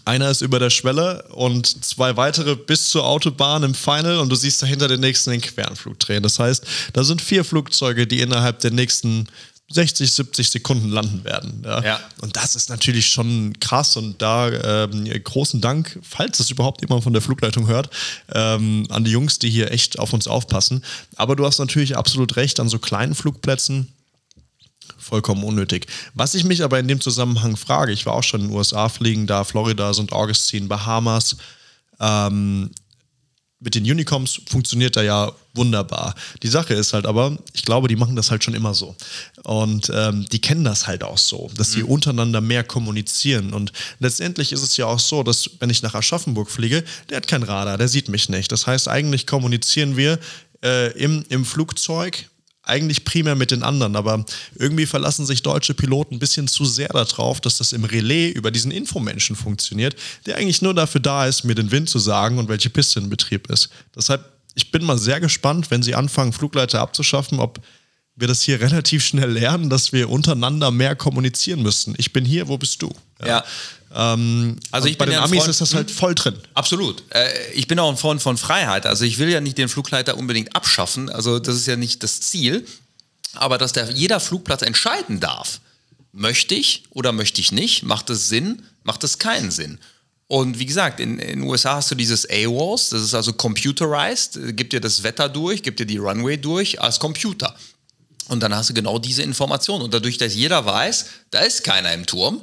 einer ist über der Schwelle und zwei weitere bis zur Autobahn im Final und du siehst dahinter den nächsten den Querenflug drehen. Das heißt, da sind vier Flugzeuge, die innerhalb der nächsten 60, 70 Sekunden landen werden. Ja. ja. Und das ist natürlich schon krass und da ähm, großen Dank, falls es überhaupt jemand von der Flugleitung hört, ähm, an die Jungs, die hier echt auf uns aufpassen. Aber du hast natürlich absolut recht, an so kleinen Flugplätzen vollkommen unnötig. Was ich mich aber in dem Zusammenhang frage, ich war auch schon in den USA fliegen, da Florida, St. Augustine, Bahamas, ähm, mit den Unicoms funktioniert da ja wunderbar. Die Sache ist halt aber, ich glaube, die machen das halt schon immer so. Und ähm, die kennen das halt auch so, dass sie mhm. untereinander mehr kommunizieren. Und letztendlich ist es ja auch so, dass wenn ich nach Aschaffenburg fliege, der hat kein Radar, der sieht mich nicht. Das heißt, eigentlich kommunizieren wir äh, im, im Flugzeug eigentlich primär mit den anderen, aber irgendwie verlassen sich deutsche Piloten ein bisschen zu sehr darauf, dass das im Relais über diesen Infomenschen funktioniert, der eigentlich nur dafür da ist, mir den Wind zu sagen und welche Piste in Betrieb ist. Deshalb, ich bin mal sehr gespannt, wenn sie anfangen, Flugleiter abzuschaffen, ob wir das hier relativ schnell lernen, dass wir untereinander mehr kommunizieren müssen. Ich bin hier, wo bist du? Ja. ja. Ähm, also ich bei den ja Amis Freund, ist das halt voll drin. Absolut. Äh, ich bin auch ein Freund von Freiheit. Also ich will ja nicht den Flugleiter unbedingt abschaffen. Also das ist ja nicht das Ziel. Aber dass der, jeder Flugplatz entscheiden darf, möchte ich oder möchte ich nicht, macht es Sinn, macht es keinen Sinn. Und wie gesagt, in den USA hast du dieses AWOS, das ist also computerized, gibt dir das Wetter durch, gibt dir die Runway durch als Computer. Und dann hast du genau diese Information. Und dadurch, dass jeder weiß, da ist keiner im Turm,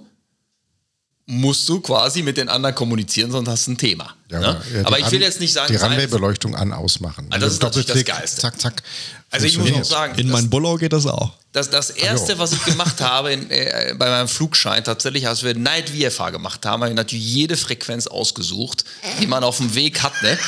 musst du quasi mit den anderen kommunizieren, sonst hast du ein Thema. Ja, ne? ja, aber ich will jetzt nicht sagen, Die Runway-Beleuchtung an, ausmachen. Ah, das ist natürlich das Geilste. Zack, zack. also ich muss auch sagen, In das- mein Bullow geht das auch. Das, das erste, was ich gemacht habe in, äh, bei meinem Flugschein, tatsächlich, als wir Night VFA gemacht haben, habe ich natürlich jede Frequenz ausgesucht, die man auf dem Weg hat. Ne?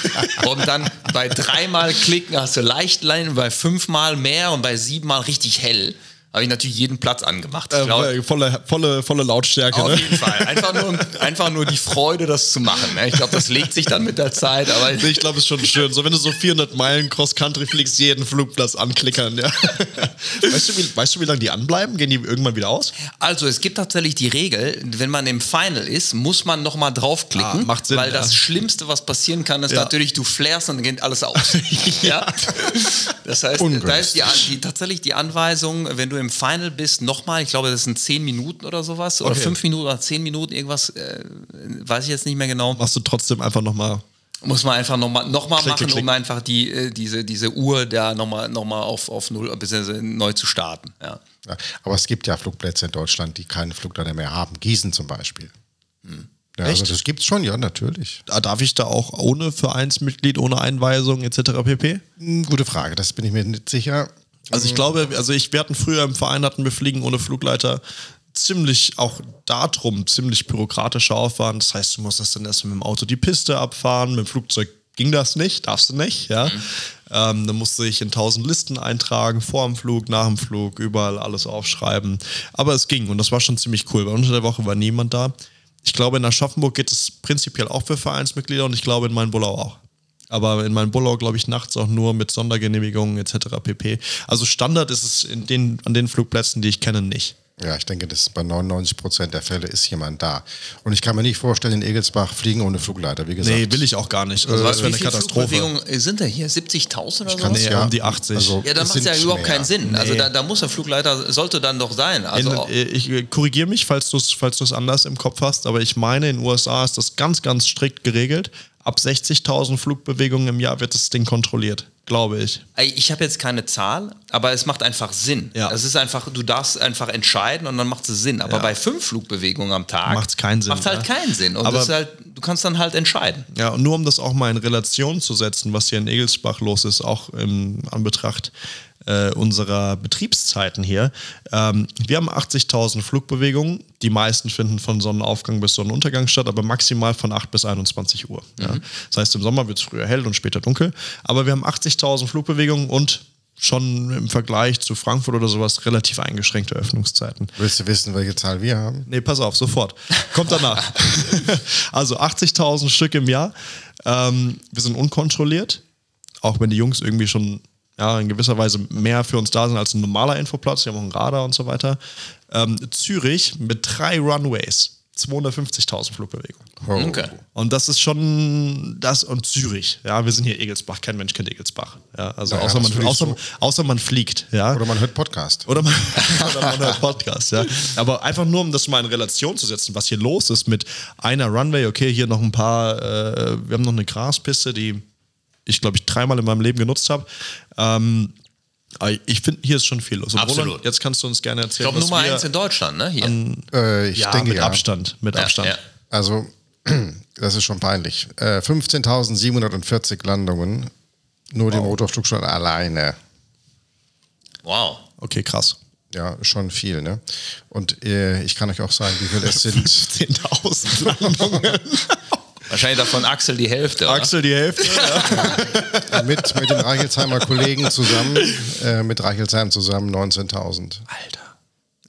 Und dann bei dreimal klicken hast du leicht Line, bei fünfmal mehr und bei siebenmal richtig hell. Habe ich natürlich jeden Platz angemacht. Ich glaube, Äh, volle, volle, volle Lautstärke. auf Ne? jeden Fall. Einfach nur, einfach nur die Freude, das zu machen. Ne? Ich glaube, das legt sich dann mit der Zeit. Aber Nee, Ich glaube, es ist schon schön. So, wenn du so 400 Meilen Cross-Country fliegst, jeden Flugplatz anklickern. Ja. Weißt, du, wie, weißt du, wie lange die anbleiben? Gehen die irgendwann wieder aus? Also es gibt tatsächlich die Regel, wenn man im Final ist, muss man nochmal draufklicken, Ah, macht Sinn, weil ja. das Schlimmste, was passieren kann, ist Ja. natürlich, du flärst und dann geht alles aus. ja. Das heißt, da Ungünstig. ist die, die, tatsächlich die Anweisung, wenn du im Final bist, nochmal, ich glaube, das sind 10 Minuten oder sowas, oder Okay. 5 Minuten oder 10 Minuten, irgendwas, äh, weiß ich jetzt nicht mehr genau. Machst du trotzdem einfach nochmal. Muss man einfach nochmal noch mal Klick, machen, klick, um einfach die, äh, diese, diese Uhr da nochmal noch mal auf, auf Null, beziehungsweise neu zu starten. Ja. Ja, aber es gibt ja Flugplätze in Deutschland, die keinen Flugleiter mehr haben. Gießen zum Beispiel. Ja, also Echt? das gibt es schon, ja, natürlich. Da Darf ich da auch ohne Vereinsmitglied, ohne Einweisung etc. pp? Hm, Gute Frage, das bin ich mir nicht sicher. Also ich glaube, also ich, wir hatten früher im Verein hatten wir Fliegen ohne Flugleiter ziemlich auch darum ziemlich bürokratischer Aufwand. Das heißt, du musstest dann erst mit dem Auto die Piste abfahren, mit dem Flugzeug ging das nicht, darfst du nicht, ja. Ähm, dann musste ich in tausend Listen eintragen, vor dem Flug, nach dem Flug, überall alles aufschreiben. Aber es ging und das war schon ziemlich cool, weil unter der Woche war niemand da. Ich glaube, in Aschaffenburg geht es prinzipiell auch für Vereinsmitglieder und ich glaube in meinem Bullau auch. Aber in meinem Bullau, glaube ich, nachts auch nur mit Sondergenehmigungen etc. pp. Also Standard ist es in den, an den Flugplätzen, die ich kenne, nicht. Ja, ich denke, das ist bei 99 Prozent der Fälle ist jemand da. Und ich kann mir nicht vorstellen, in Egelsbach fliegen ohne Flugleiter, wie gesagt. Nee, will ich auch gar nicht. Also das Was, wäre wie eine Katastrophe. Sind da hier? 70.000 oder so? Nee, um die 80. Also, Ja, dann macht es ja überhaupt mehr. keinen Sinn. Also Nee. da, da muss der Flugleiter, sollte dann doch sein. Also in, äh, ich äh, korrigiere mich, falls du es falls du's anders im Kopf hast, aber ich meine, in den USA ist das ganz, ganz strikt geregelt. Ab 60.000 Flugbewegungen im Jahr wird das Ding kontrolliert, glaube ich. Ich habe jetzt keine Zahl, aber es macht einfach Sinn. Ja. Es ist einfach, du darfst einfach entscheiden und dann macht es Sinn. Aber Ja. bei fünf Flugbewegungen am Tag Macht's keinen Sinn, Macht halt ja. keinen Sinn. Und Aber- halt, du kannst dann halt entscheiden. Ja, und nur um das auch mal in Relation zu setzen, was hier in Egelsbach los ist, auch im Anbetracht äh, unserer Betriebszeiten hier. Ähm, wir haben 80.000 Flugbewegungen. Die meisten finden von Sonnenaufgang bis Sonnenuntergang statt, aber maximal von 8 bis 21 Uhr. Ja. Das heißt, im Sommer wird es früher hell und später dunkel. Aber wir haben 80.000 Flugbewegungen und schon im Vergleich zu Frankfurt oder sowas relativ eingeschränkte Öffnungszeiten. Willst du wissen, welche Zahl wir haben? Nee, pass auf, sofort. Kommt danach. also 80.000 Stück im Jahr. Ähm, wir sind unkontrolliert, auch wenn die Jungs irgendwie schon ja, in gewisser Weise mehr für uns da sind als ein normaler Infoplatz. Die haben auch einen Radar und so weiter. Ähm, Zürich mit drei Runways, 250.000 Flugbewegungen. Oh. Okay. Und das ist schon das und Zürich. Ja, wir sind hier Egelsbach. Kein Mensch kennt Egelsbach. Ja, also Naja, außer, man, außer, so. außer man fliegt. Ja. Oder man hört Podcast. Oder man, oder man hört Podcast, ja. Aber einfach nur, um das mal in Relation zu setzen, was hier los ist mit einer Runway, okay, hier noch ein paar, äh, wir haben noch eine Graspiste, die ich, glaube ich, dreimal in meinem Leben genutzt habe. Ähm, ich finde, hier ist schon viel los. Und Absolut. Roland, jetzt kannst du uns gerne Ich erzählen, glaube was Nummer wir eins in Deutschland, ne? Hier. Äh, ich ja, denke mit ja. Abstand, mit Ja, Abstand. ja. Also, das ist schon peinlich. Äh, 15.740 Landungen, nur die Motorflugschule alleine. Wow. Okay, krass. Ja, schon viel, ne? Und äh, ich kann euch auch sagen, wie viel es sind. 10.000 Landungen. Wahrscheinlich davon Axel die Hälfte. oder? Axel die Hälfte. mit, mit den Reichelsheimer Kollegen zusammen, äh, mit Reichelsheim zusammen 19.000. Alter.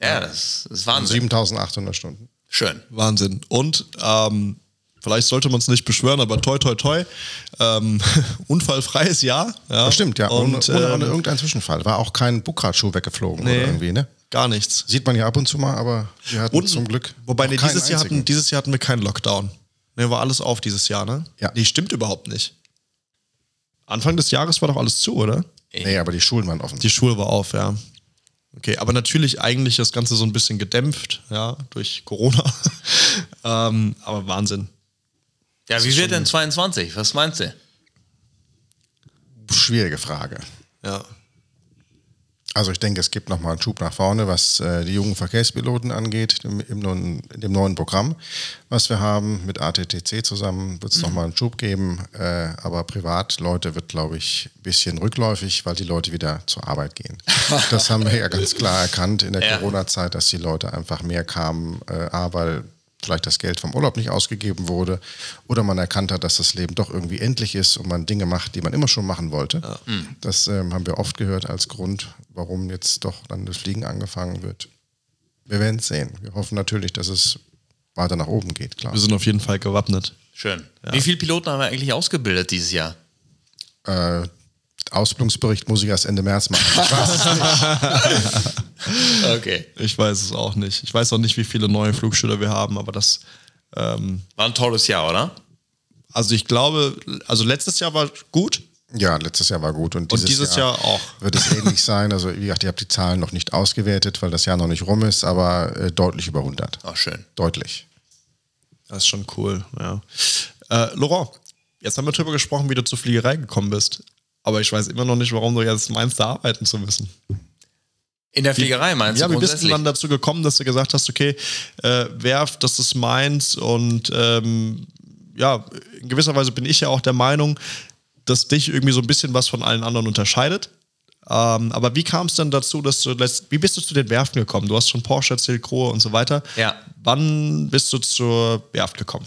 Ja, das ist Wahnsinn. 7.800 Stunden. Schön. Wahnsinn. Und ähm, vielleicht sollte man es nicht beschwören, aber toi toi toi, ähm, unfallfreies Jahr. Ja. Das stimmt, ja. Und, ohne, ohne ähm, irgendeinen Zwischenfall. War auch kein Buckradschuh weggeflogen Nee. oder irgendwie, ne? gar nichts. Sieht man ja ab und zu mal, aber wir hatten Und, zum Glück. Wobei, nee, dieses, Jahr hatten, dieses Jahr hatten wir keinen Lockdown. Ne, war alles auf dieses Jahr, ne? Ja. Nee, stimmt überhaupt nicht. Anfang des Jahres war doch alles zu, oder? Nee, aber die Schulen waren offen. Die Schule war auf, ja. Okay, aber natürlich eigentlich das Ganze so ein bisschen gedämpft, ja, durch Corona. ähm, aber Wahnsinn. Ja, wie wird denn 22? Was meinst du? Schwierige Frage. Ja. Also ich denke, es gibt nochmal einen Schub nach vorne, was äh, die jungen Verkehrspiloten angeht, im, im, neuen, in dem neuen Programm, was wir haben mit ATTC zusammen, wird es mhm. nochmal einen Schub geben. Äh, aber Privatleute wird, glaube ich, ein bisschen rückläufig, weil die Leute wieder zur Arbeit gehen. das haben wir ja ganz klar erkannt in der ja. Corona-Zeit, dass die Leute einfach mehr kamen, äh, A, weil vielleicht das Geld vom Urlaub nicht ausgegeben wurde oder man erkannt hat, dass das Leben doch irgendwie endlich ist und man Dinge macht, die man immer schon machen wollte. Ja. Mhm. Das ähm, haben wir oft gehört als Grund, warum jetzt doch dann das Fliegen angefangen wird. Wir werden es sehen. Wir hoffen natürlich, dass es weiter nach oben geht, klar. Wir sind auf jeden Fall gewappnet. Schön. Ja. Wie viele Piloten haben wir eigentlich ausgebildet dieses Jahr? Äh, Ausbildungsbericht muss ich erst Ende März machen. Ich weiß es nicht. okay. Ich weiß es auch nicht. Ich weiß auch nicht, wie viele neue Flugschüler wir haben, aber das ähm, war ein tolles Jahr, oder? Also ich glaube, also letztes Jahr war gut. Ja, letztes Jahr war gut und dieses, und dieses Jahr, Jahr, auch. Wird es ähnlich sein. Also wie gesagt, ich habe die Zahlen noch nicht ausgewertet, weil das Jahr noch nicht rum ist, aber äh, deutlich über 100. Ach, schön. Deutlich. Das ist schon cool, ja. Äh, Laurent, jetzt haben wir darüber gesprochen, wie du zur Fliegerei gekommen bist. Aber ich weiß immer noch nicht, warum du jetzt meinst, da arbeiten zu müssen. In der Fliegerei meinst ja, du? Ja, wie bist du dann dazu gekommen, dass du gesagt hast, okay, äh, Werft, das ist meins und ähm, ja, in gewisser Weise bin ich ja auch der Meinung, dass dich irgendwie so ein bisschen was von allen anderen unterscheidet. Ähm, aber wie kam es denn dazu, dass du, wie bist du zu den Werften gekommen? Du hast schon Porsche erzählt, Grohe und so weiter. Ja. Wann bist du zur Werft gekommen?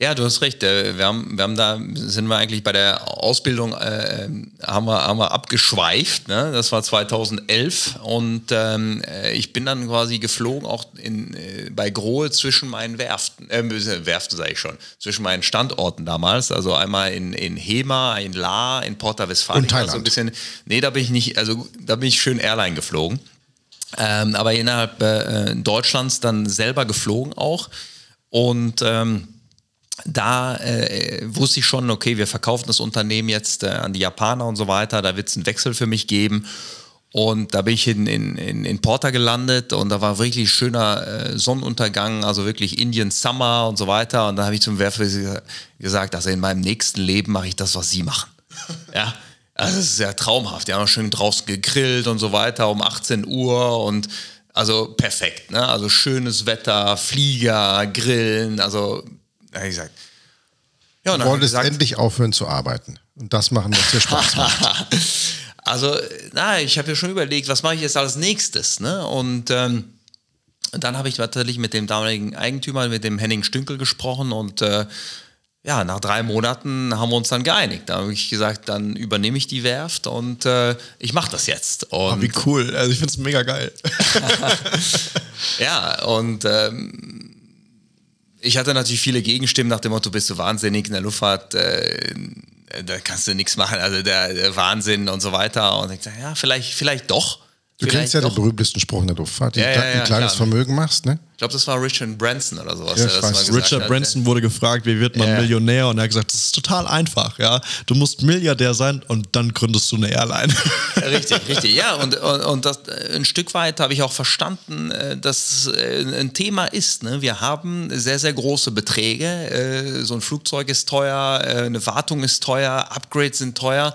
Ja, du hast recht. Äh, wir haben, wir haben da, sind wir eigentlich bei der Ausbildung, äh, haben, wir, haben wir abgeschweift. Ne? Das war 2011 und ähm, äh, ich bin dann quasi geflogen, auch in, äh, bei Grohe zwischen meinen Werften, äh, Werften sage ich schon, zwischen meinen Standorten damals. Also einmal in, in Hema, in La, in Porta Westfalen. Und Thailand. Also ein bisschen, nee, da bin ich nicht, also da bin ich schön Airline geflogen. Ähm, aber innerhalb äh, Deutschlands dann selber geflogen auch. Und ähm, da äh, wusste ich schon, okay, wir verkaufen das Unternehmen jetzt äh, an die Japaner und so weiter, da wird es einen Wechsel für mich geben. Und da bin ich in, in, in Porta gelandet und da war wirklich schöner äh, Sonnenuntergang, also wirklich Indian Summer und so weiter. Und da habe ich zum Werfer gesagt, also in meinem nächsten Leben mache ich das, was Sie machen. ja, also das ist ja traumhaft. Die haben schön draußen gegrillt und so weiter um 18 Uhr und also perfekt. Ne? Also schönes Wetter, Flieger, Grillen, also habe ich gesagt, ja, du wolltest gesagt, endlich aufhören zu arbeiten. Und das machen, was dir Spaß macht. also, na, ich habe ja schon überlegt, was mache ich jetzt als nächstes? Ne? Und ähm, dann habe ich natürlich mit dem damaligen Eigentümer, mit dem Henning Stünkel gesprochen und äh, ja, nach drei Monaten haben wir uns dann geeinigt. Da habe ich gesagt, dann übernehme ich die Werft und äh, ich mache das jetzt. Und oh, wie cool. Also ich finde es mega geil. ja, und ähm, ich hatte natürlich viele Gegenstimmen nach dem Motto, bist du wahnsinnig in der Luftfahrt, äh, da kannst du nichts machen, also der, der, Wahnsinn und so weiter. Und ich dachte, ja, vielleicht, vielleicht doch. Du kennst ja doch. den berühmtesten Spruch in der Luftfahrt, ja, ja, ja, ein kleines klar. Vermögen machst, ne? Ich glaube, das war Richard Branson oder sowas. Ja, ich weiß. Richard hat. Branson wurde gefragt, wie wird man ja. Millionär? Und er hat gesagt, das ist total einfach, ja. Du musst Milliardär sein und dann gründest du eine Airline. Richtig, richtig. Ja, und, und, und das, äh, ein Stück weit habe ich auch verstanden, äh, dass es äh, ein Thema ist. Ne? Wir haben sehr, sehr große Beträge. So ein Flugzeug ist teuer, eine Wartung ist teuer, Upgrades sind teuer.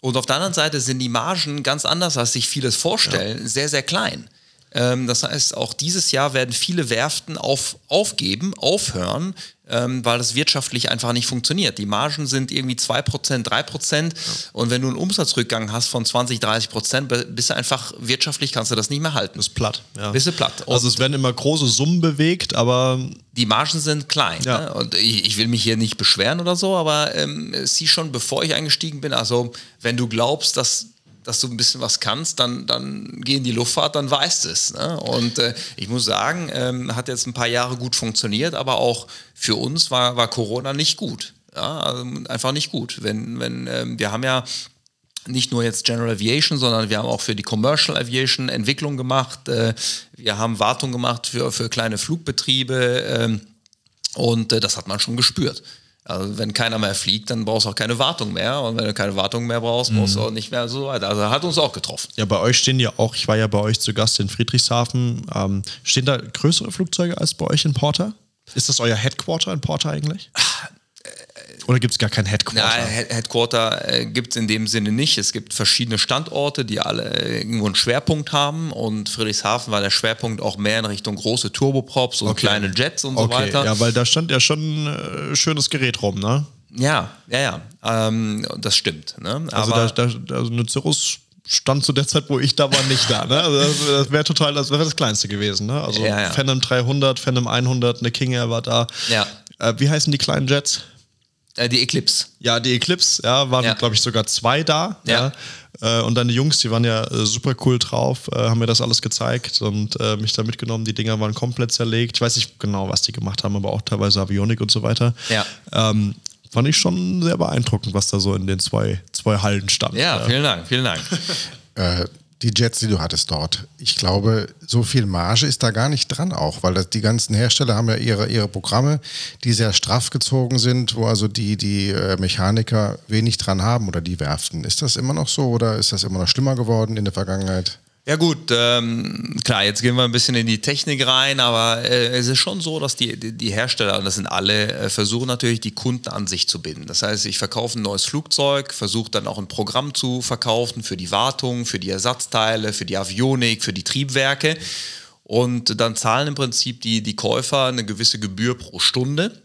Und auf der anderen Seite sind die Margen ganz anders, als sich vieles vorstellen, ja. sehr, sehr klein. Ähm, das heißt, auch dieses Jahr werden viele Werften auf, aufgeben, aufhören, ähm, weil das wirtschaftlich einfach nicht funktioniert. Die Margen sind irgendwie 2%, 3% ja. und wenn du einen Umsatzrückgang hast von 20, 30%, bist du einfach wirtschaftlich, kannst du das nicht mehr halten. Bist platt. Ja. Bist du platt. Und also es werden immer große Summen bewegt, aber... Die Margen sind klein. Ja. Ne? Und ich, ich, will mich hier nicht beschweren oder so, aber ähm, sieh schon, bevor ich eingestiegen bin, also wenn du glaubst, dass dass du ein bisschen was kannst, dann, dann geh in die Luftfahrt, dann weißt es. Ne? Und äh, ich muss sagen, ähm, hat jetzt ein paar Jahre gut funktioniert, aber auch für uns war, war Corona nicht gut. Ja? Also einfach nicht gut. Wenn, wenn, ähm, wir haben ja nicht nur jetzt General Aviation, sondern wir haben auch für die Commercial Aviation Entwicklung gemacht. Äh, wir haben Wartung gemacht für, für kleine Flugbetriebe äh, und äh, das hat man schon gespürt. Also wenn keiner mehr fliegt, dann brauchst du auch keine Wartung mehr. Und wenn du keine Wartung mehr brauchst, brauchst du mhm. auch nicht mehr so weiter. Also hat uns auch getroffen. Ja, bei euch stehen ja auch, ich war ja bei euch zu Gast in Friedrichshafen, ähm, stehen da größere Flugzeuge als bei euch in Porter? Ist das euer Headquarter in Porter eigentlich? Oder gibt es gar kein Headquarter? Ja, Headquarter äh, gibt es in dem Sinne nicht. Es gibt verschiedene Standorte, die alle äh, irgendwo einen Schwerpunkt haben. Und Friedrichshafen war der Schwerpunkt auch mehr in Richtung große Turboprops und Okay. kleine Jets und okay, so weiter. ja, weil da stand ja schon ein äh, schönes Gerät rum, ne? Ja, ja, ja. Ähm, das stimmt. Ne? Also, da, da, also eine Cirrus stand zu der Zeit, wo ich da war, nicht da. Ne? Also das, das wäre total, das wäre das Kleinste gewesen. Ne? Also Ja, ja. Phantom 300, Phantom 100, eine King Air war da. Ja. Äh, wie heißen die kleinen Jets? Äh, die Eclipse. Ja, die Eclipse, ja, waren, Ja. glaube ich, sogar zwei da. Ja. Ja. Äh, Und deine Jungs, die waren ja äh, super cool drauf, äh, haben mir das alles gezeigt und mich da mitgenommen. Die Dinger waren komplett zerlegt. Ich weiß nicht genau, was die gemacht haben, aber auch teilweise Avionik und so weiter. Ja. Ähm, fand ich schon sehr beeindruckend, was da so in den zwei, zwei Hallen stand. Ja, vielen Dank, vielen Dank. Die Jets, die du hattest dort. Ich glaube, so viel Marge ist da gar nicht dran auch, weil das, die ganzen Hersteller haben ja ihre, ihre Programme, die sehr straff gezogen sind, wo also die, die äh, Mechaniker wenig dran haben oder die Werften. Ist das immer noch so oder ist das immer noch schlimmer geworden in der Vergangenheit? Ja gut, ähm, klar, jetzt gehen wir ein bisschen in die Technik rein, aber äh, es ist schon so, dass die, die, Hersteller, und das sind alle, äh, versuchen natürlich die Kunden an sich zu binden. Das heißt, ich verkaufe ein neues Flugzeug, versuche dann auch ein Programm zu verkaufen für die Wartung, für die Ersatzteile, für die Avionik, für die Triebwerke. Und dann zahlen im Prinzip die, die Käufer eine gewisse Gebühr pro Stunde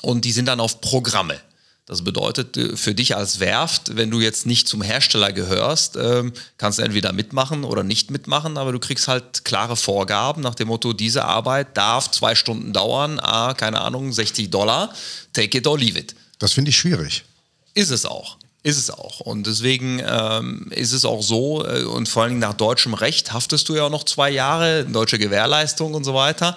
und die sind dann auf Programme. Das bedeutet äh, für dich als Werft, wenn du jetzt nicht zum Hersteller gehörst, ähm, kannst du entweder mitmachen oder nicht mitmachen, aber du kriegst halt klare Vorgaben nach dem Motto, diese Arbeit darf zwei Stunden dauern, ah, keine Ahnung, 60 Dollar, take it or leave it. Das finde ich schwierig. Ist es auch. Ist es auch. Und deswegen ähm, ist es auch so, äh, und vor allen Dingen nach deutschem Recht haftest du ja auch noch zwei Jahre, deutsche Gewährleistung und so weiter,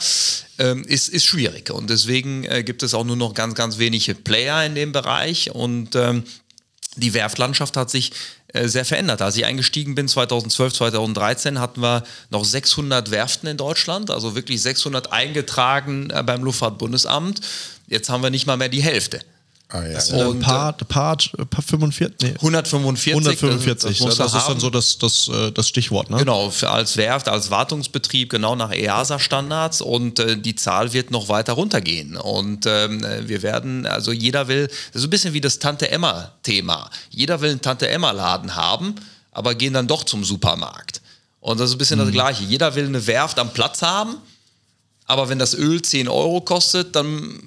ähm, ist, ist schwierig. Und deswegen äh, gibt es auch nur noch ganz, ganz wenige Player in dem Bereich. Und ähm, die Werftlandschaft hat sich äh, sehr verändert. Als ich eingestiegen bin, 2012, 2013, hatten wir noch 600 Werften in Deutschland, also wirklich 600 eingetragen äh, beim Luftfahrtbundesamt. Jetzt haben wir nicht mal mehr die Hälfte. Ah, ja. Äh, Und, Part, Part, äh, Part 45? Nee. 145. 145, das, das, du das ist dann so das, das, äh, das Stichwort, ne? Genau, als Werft, als Wartungsbetrieb, genau nach EASA-Standards und äh, die Zahl wird noch weiter runtergehen. Und ähm, äh, wir werden, also jeder will, das ist so ein bisschen wie das Tante-Emma-Thema. Jeder will einen Tante-Emma-Laden haben, aber gehen dann doch zum Supermarkt. Und das ist ein bisschen das Gleiche. Jeder will eine Werft am Platz haben, aber wenn das Öl 10 Euro kostet, dann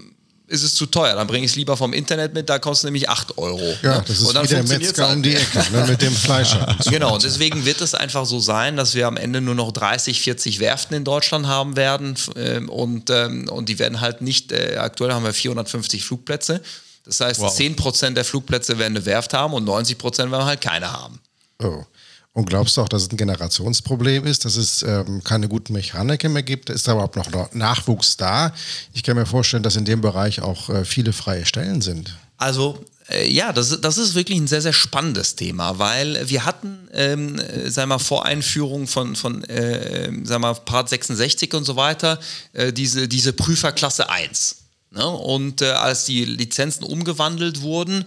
ist es zu teuer. Dann bringe ich es lieber vom Internet mit, da kostet nämlich 8 Euro. Ja, Ne? das ist Und dann wie der Metzger um die Ecke ne, mit dem Fleisch. Genau, und deswegen wird es einfach so sein, dass wir am Ende nur noch 30, 40 Werften in Deutschland haben werden ähm, und, ähm, und die werden halt nicht, äh, aktuell haben wir 450 Flugplätze. Das heißt, Wow. 10% der Flugplätze werden eine Werft haben und 90% werden halt keine haben. Oh. Und glaubst du auch, dass es ein Generationsproblem ist, dass es ähm, keine guten Mechaniker mehr gibt? Ist da überhaupt noch Nachwuchs da? Ich kann mir vorstellen, dass in dem Bereich auch äh, viele freie Stellen sind. Also äh, ja, das, ist- das ist wirklich ein sehr, sehr spannendes Thema, weil wir hatten, ähm, äh, wir mal, vor Einführung von, von äh, ähm, wir mal, Part 66 und so weiter, äh, diese, diese Prüferklasse 1. Ne? Und äh, als die Lizenzen umgewandelt wurden,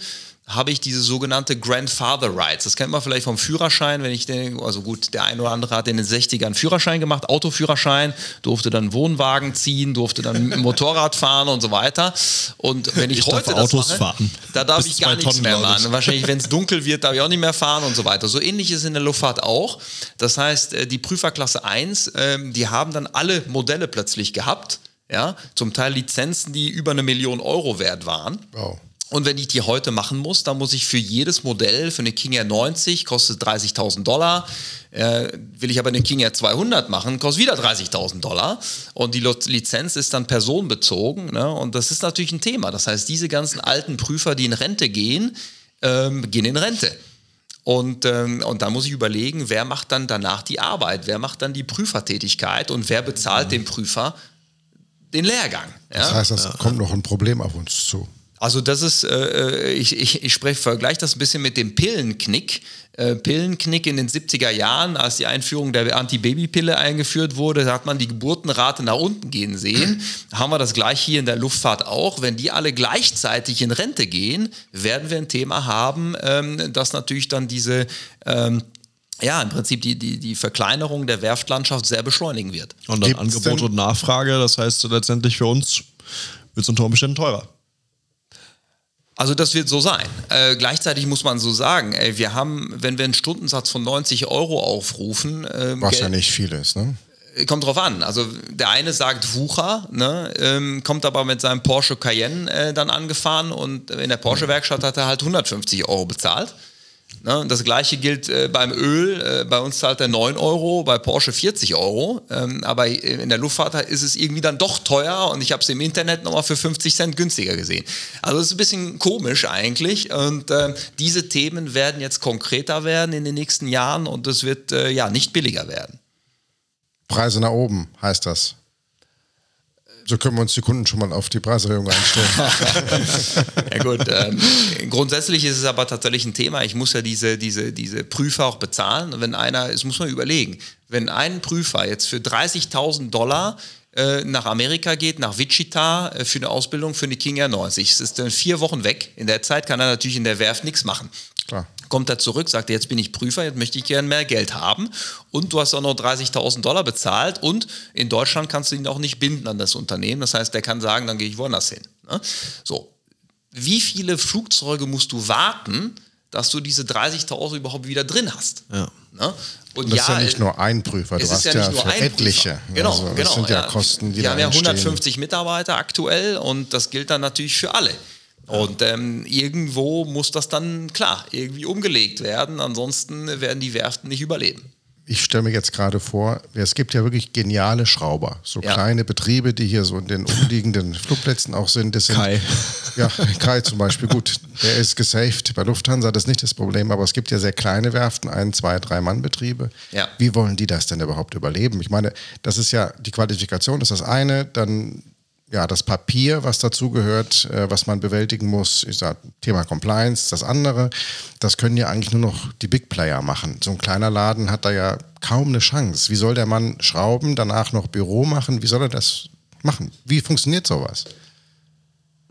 habe ich diese sogenannte Grandfather Rights. Das kennt man vielleicht vom Führerschein, wenn ich den, also gut, der eine oder andere hat in den 60ern Führerschein gemacht, Autoführerschein, durfte dann einen Wohnwagen ziehen, durfte dann Motorrad fahren und so weiter. Und wenn ich, Ich darf heute das Autos mache, fahren. da darf Bis ich gar nichts Tonnen, mehr machen. Wahrscheinlich, wenn es dunkel wird, darf ich auch nicht mehr fahren und so weiter. So ähnlich ist es in der Luftfahrt auch. Das heißt, äh, die Prüferklasse 1, ähm, die haben dann alle Modelle plötzlich gehabt. Ja, zum Teil Lizenzen, die über eine Million Euro wert waren. Wow. Und wenn ich die heute machen muss, dann muss ich für jedes Modell, für eine King Air 90 kostet 30.000 Dollar. Äh, will ich aber eine King Air 200 machen, kostet wieder 30.000 Dollar. Und die Lizenz ist dann personenbezogen. Ne? Und das ist natürlich ein Thema. Das heißt, diese ganzen alten Prüfer, die in Rente gehen, ähm, gehen in Rente. Und, ähm, und da muss ich überlegen, wer macht dann danach die Arbeit? Wer macht dann die Prüfertätigkeit? Und wer bezahlt dem Prüfer den Lehrgang? Ja? Das heißt, es kommt noch ein Problem auf uns zu. Also das ist, äh, ich, ich, ich spreche, vergleiche das ein bisschen mit dem Pillenknick. Äh, Pillenknick in den 70er Jahren, als die Einführung der Antibabypille eingeführt wurde, da hat man die Geburtenrate nach unten gehen sehen. Haben wir das gleich hier in der Luftfahrt auch. Wenn die alle gleichzeitig in Rente gehen, werden wir ein Thema haben, ähm, das natürlich dann diese, ähm, ja, im Prinzip die, die, die Verkleinerung der Werftlandschaft sehr beschleunigen wird. Und dann Gibt's Angebot und Nachfrage, das heißt letztendlich für uns wird es unter Umständen teurer. Also das wird so sein. Äh, gleichzeitig muss man so sagen, ey, wir haben, wenn wir einen Stundensatz von 90 Euro aufrufen, ähm, was Geld, ja nicht viel ist, ne? Kommt drauf an. Also der eine sagt Wucher, ne, ähm, kommt aber mit seinem Porsche Cayenne äh, dann angefahren und in der Porsche-Werkstatt hat er halt 150 Euro bezahlt. Ne, das gleiche gilt äh, beim Öl. Äh, bei uns zahlt er 9 Euro, bei Porsche 40 Euro. Ähm, aber in der Luftfahrt ist es irgendwie dann doch teuer und ich habe es im Internet nochmal für 50 Cent günstiger gesehen. Also es ist ein bisschen komisch eigentlich. Und äh, diese Themen werden jetzt konkreter werden in den nächsten Jahren und es wird äh, ja nicht billiger werden. Preise nach oben heißt das. So können wir uns die Kunden schon mal auf die Preiserhöhung einstellen. ja gut, ähm, grundsätzlich ist es aber tatsächlich ein Thema. Ich muss ja diese, diese, diese Prüfer auch bezahlen. Und wenn einer, es muss man überlegen, wenn ein Prüfer jetzt für 30.000 Dollar äh, nach Amerika geht, nach Wichita äh, für eine Ausbildung für eine King Air 90. Es ist dann vier Wochen weg. In der Zeit kann er natürlich in der Werft nichts machen. Klar. Kommt er zurück, sagt er, jetzt bin ich Prüfer, jetzt möchte ich gerne mehr Geld haben. Und du hast auch noch 30.000 Dollar bezahlt. Und in Deutschland kannst du ihn auch nicht binden an das Unternehmen. Das heißt, der kann sagen, dann gehe ich woanders hin. Ne? So. Wie viele Flugzeuge musst du warten, dass du diese 30.000 überhaupt wieder drin hast? Ja. Ne? Und das ja, ist ja nicht nur ein Prüfer, du hast ja, ja für etliche. Genau, also, das genau. sind ja, Kosten, die Wir haben ja 150 Mitarbeiter aktuell und das gilt dann natürlich für alle. Und ähm, irgendwo muss das dann, klar, irgendwie umgelegt werden. Ansonsten werden die Werften nicht überleben. Ich stelle mir jetzt gerade vor, es gibt ja wirklich geniale Schrauber, so ja. kleine Betriebe, die hier so in den umliegenden Flugplätzen auch sind. Das sind Kai. Ja, Kai zum Beispiel, gut, der ist gesaved. Bei Lufthansa das ist nicht das Problem, aber es gibt ja sehr kleine Werften, ein, zwei, drei Mann-Betriebe. Ja. Wie wollen die das denn überhaupt überleben? Ich meine, das ist ja, die Qualifikation ist das eine, dann ja, das Papier, was dazugehört, äh, was man bewältigen muss, ich sag, Thema Compliance, das andere, das können ja eigentlich nur noch die Big Player machen. So ein kleiner Laden hat da ja kaum eine Chance. Wie soll der Mann schrauben, danach noch Büro machen? Wie soll er das machen? Wie funktioniert sowas?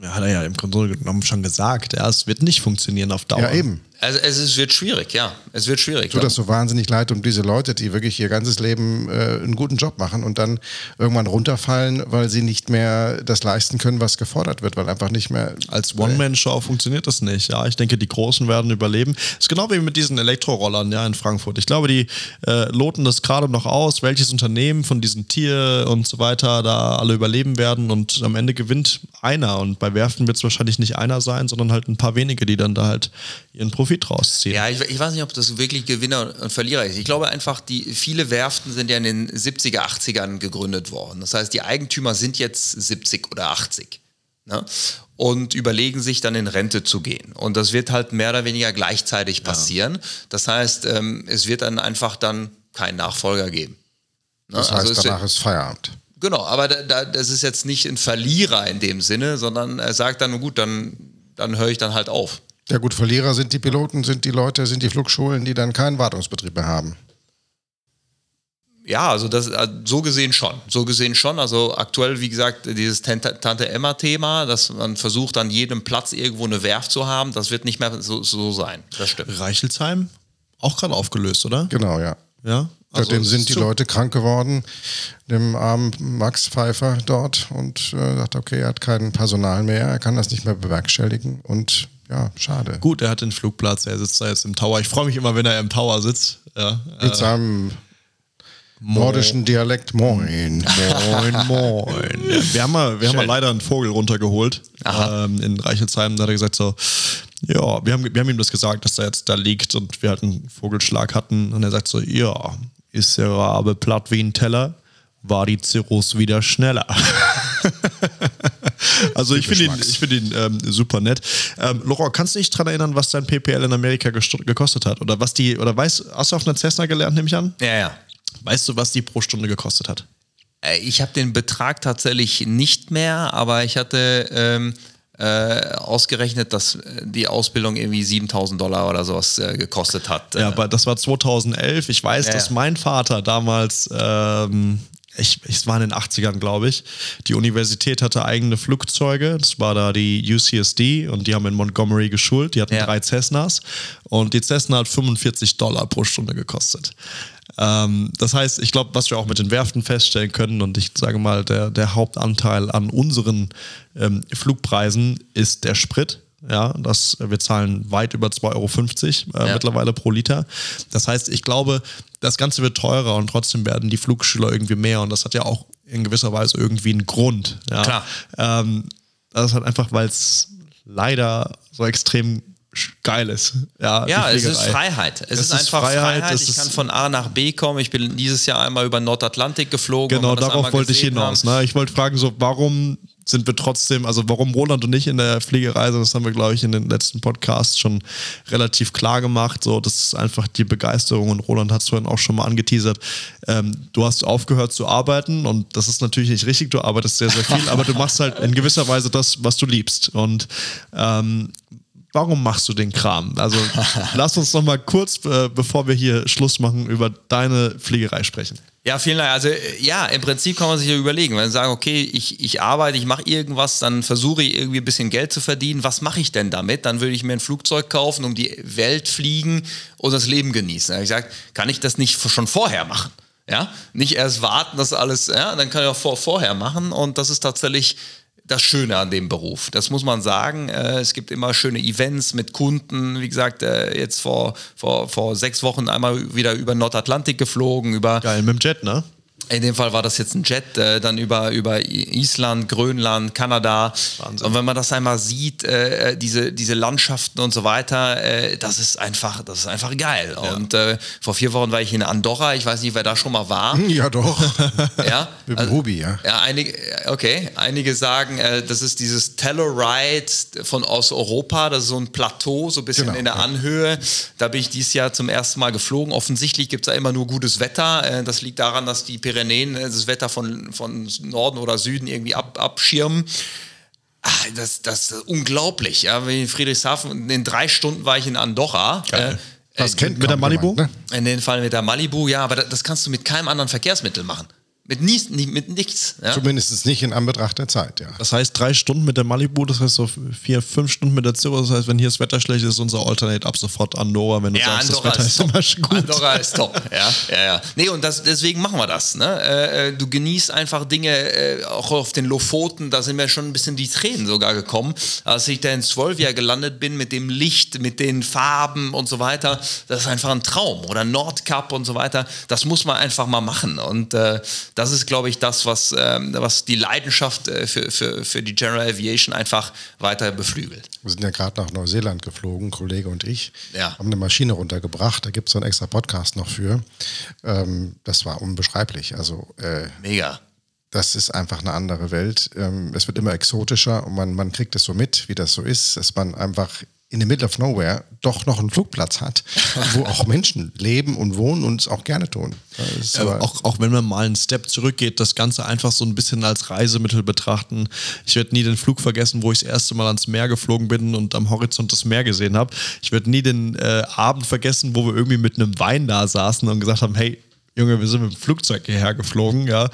Ja, hat er ja im Grunde genommen schon gesagt. Ja, es wird nicht funktionieren auf Dauer. Ja, eben. Also es ist, wird schwierig, ja. Es wird schwierig. Tut das so wahnsinnig leid um diese Leute, die wirklich ihr ganzes Leben äh, einen guten Job machen und dann irgendwann runterfallen, weil sie nicht mehr das leisten können, was gefordert wird, weil einfach nicht mehr. Als One-Man-Show funktioniert das nicht. Ja, ich denke, die Großen werden überleben. Das ist genau wie mit diesen Elektrorollern ja, in Frankfurt. Ich glaube, die äh, loten das gerade noch aus, welches Unternehmen von diesen Tier und so weiter da alle überleben werden und am Ende gewinnt einer. Und bei Werften wird es wahrscheinlich nicht einer sein, sondern halt ein paar wenige, die dann da halt ihren Profit rausziehen. Ja, ich, ich, weiß nicht, ob das wirklich Gewinner und Verlierer ist. Ich glaube einfach, die viele Werften sind ja in den 70er, 80ern gegründet worden. Das heißt, die Eigentümer sind jetzt 70 oder 80. Ne? Und überlegen sich dann in Rente zu gehen. Und das wird halt mehr oder weniger gleichzeitig passieren. Ja. Das heißt, ähm, es wird dann einfach dann keinen Nachfolger geben. Ne? Das heißt, also danach ist Feierabend. Genau, aber da, da, das ist jetzt nicht ein Verlierer in dem Sinne, sondern er sagt dann, gut, dann, dann höre ich dann halt auf. Ja gut, Verlierer sind die Piloten, sind die Leute, sind die Flugschulen, die dann keinen Wartungsbetrieb mehr haben. Ja, also das äh, so gesehen schon. So gesehen schon. Also aktuell, wie gesagt, dieses Tante Emma-Thema, dass man versucht, an jedem Platz irgendwo eine Werft zu haben, das wird nicht mehr so, so sein. Das stimmt. Reichelsheim auch gerade aufgelöst, oder? Genau, ja. Ja. Also Seitdem sind die Leute krank geworden, dem armen Max Pfeiffer dort und äh, sagt, okay, er hat kein Personal mehr, er kann das nicht mehr bewerkstelligen und ja, schade. Gut, er hat den Flugplatz, er sitzt da jetzt im Tower. Ich freue mich immer, wenn er im Tower sitzt. Ja, Mit äh, seinem nordischen Dialekt. Moin. Moin, moin. Ja, wir haben, mal, wir haben mal leider einen Vogel runtergeholt ähm, in Reichelsheim. Da hat er gesagt so, ja, wir haben, wir haben ihm das gesagt, dass er jetzt da liegt und wir halt einen Vogelschlag hatten. Und er sagt so, ja, ist der Rabe platt wie ein Teller, war die Cirrus wieder schneller. also ich finde ihn, ich find ihn ähm, super nett. Ähm, Laurent, kannst du dich daran erinnern, was dein PPL in Amerika gekostet hat? Oder was die, oder weißt, hast du auf einer Cessna gelernt, nehme ich an? Ja, ja. Weißt du, was die pro Stunde gekostet hat? Äh, ich habe den Betrag tatsächlich nicht mehr, aber ich hatte ähm, äh, ausgerechnet, dass die Ausbildung irgendwie 7000 Dollar oder sowas äh, gekostet hat. Ja, aber das war 2011. Ich weiß, ja, dass mein Vater damals ähm, ich, es war in den 80ern, glaube ich. Die Universität hatte eigene Flugzeuge. Das war da die UCSD und die haben in Montgomery geschult. Die hatten ja. drei Cessnas und die Cessna hat 45 Dollar pro Stunde gekostet. Ähm, das heißt, ich glaube, was wir auch mit den Werften feststellen können und ich sage mal, der, der Hauptanteil an unseren ähm, Flugpreisen ist der Sprit Ja, das, wir zahlen weit über 2,50 Euro äh, Ja. mittlerweile pro Liter. Das heißt, ich glaube, das Ganze wird teurer und trotzdem werden die Flugschüler irgendwie mehr und das hat ja auch in gewisser Weise irgendwie einen Grund. Ja. Klar. Ähm, das ist halt einfach, weil es leider so extrem geil ist. Ja, Ja, es ist. Freiheit. Es, Es ist einfach Freiheit, Freiheit. Ich kann von A nach B kommen. Ich bin dieses Jahr einmal über Nordatlantik geflogen. Genau, darauf wollte ich hinaus. Ne? Ich wollte fragen, so, warum sind wir trotzdem, also warum Roland und ich in der Fliegerei sind, das haben wir, glaube ich, in den letzten Podcasts schon relativ klar gemacht. So, das ist einfach die Begeisterung und Roland hat es vorhin auch schon mal angeteasert. Ähm, du hast aufgehört zu arbeiten und das ist natürlich nicht richtig, du arbeitest sehr, sehr viel, aber du machst halt in gewisser Weise das, was du liebst. Und ähm, warum machst du den Kram? Also lass uns noch mal kurz, äh, bevor wir hier Schluss machen, über deine Fliegerei sprechen. Ja, vielen Dank. Also äh, ja, im Prinzip kann man sich ja überlegen, wenn sie sagen, okay, ich, ich arbeite, ich mache irgendwas, dann versuche ich irgendwie ein bisschen Geld zu verdienen. Was mache ich denn damit? Dann würde ich mir ein Flugzeug kaufen, um die Welt fliegen und das Leben genießen. Ich gesagt, kann ich das nicht schon vorher machen? Ja, nicht erst warten, dass alles, ja, dann kann ich auch vor, vorher machen und das ist tatsächlich das Schöne an dem Beruf. Das muss man sagen. Äh, Es gibt immer schöne Events mit Kunden. Wie gesagt, äh, jetzt vor, vor, vor sechs Wochen einmal wieder über Nordatlantik geflogen, über Geil, mit dem Jet, ne? In dem Fall war das jetzt ein Jet, äh, dann über, über Island, Grönland, Kanada. Wahnsinn. Und wenn man das einmal sieht, äh, diese, diese Landschaften und so weiter, äh, das ist einfach, das ist einfach geil. Und äh, vor vier Wochen war ich in Andorra, ich weiß nicht, wer da schon mal war. Ja, doch. ja? Mit dem Ruby, ja. Ja, einige, okay. Einige sagen, äh, das ist dieses Telluride von aus Europa, das ist so ein Plateau, so ein bisschen Genau, in der ja. Anhöhe. Da bin ich dieses Jahr zum ersten Mal geflogen. Offensichtlich gibt es da immer nur gutes Wetter. Äh, das liegt daran, dass die Pyrenäen äh, das Wetter von, von Norden oder Süden irgendwie ab, abschirmen. Ah, das, das ist unglaublich. Ja, in Friedrichshafen, in drei Stunden war ich in Andorra. Äh, Das äh, kennt mit der Malibu? ne? in dem Fall mit der Malibu, ja, aber das, das kannst du mit keinem anderen Verkehrsmittel machen. Mit, nies, nie- mit nichts. Ja? Zumindest nicht in Anbetracht der Zeit, ja. Das heißt drei Stunden mit der Malibu, das heißt so vier, fünf Stunden mit der Zero. Das heißt, wenn hier das Wetter schlecht ist, ist unser Alternate ab sofort Andorra, wenn du Ja, sagst, Andorra das Wetter ist ist, immer schon gut. Andorra ist top. Ja, ja, ja. Nee, und das, deswegen machen wir das. Ne? Äh, äh, du genießt einfach Dinge, äh, auch auf den Lofoten, da sind mir schon ein bisschen die Tränen sogar gekommen. Als ich da in Zwölfjahr gelandet bin mit dem Licht, mit den Farben und so weiter, das ist einfach ein Traum. Oder Nordkap und so weiter, das muss man einfach mal machen. Und äh, das ist, glaube ich, das, was, ähm, was die Leidenschaft äh, für, für, für die General Aviation einfach weiter beflügelt. Wir sind ja gerade nach Neuseeland geflogen, Kollege und ich. Ja. Haben eine Maschine runtergebracht. Da gibt es so einen extra Podcast noch für. Ähm, das war unbeschreiblich. Also, äh, Mega. das ist einfach eine andere Welt. Ähm, es wird immer exotischer und man, man kriegt es so mit, wie das so ist, dass man einfach in the middle of nowhere doch noch einen Flugplatz hat, wo auch Menschen leben und wohnen und es auch gerne tun. Das ist Ja, auch, auch wenn man mal einen Step zurückgeht, das Ganze einfach so ein bisschen als Reisemittel betrachten. Ich werde nie den Flug vergessen, wo ich das erste Mal ans Meer geflogen bin und am Horizont das Meer gesehen habe. Ich werde nie den äh, Abend vergessen, wo wir irgendwie mit einem Wein da saßen und gesagt haben, hey, Junge, wir sind mit dem Flugzeug hierher geflogen, ja.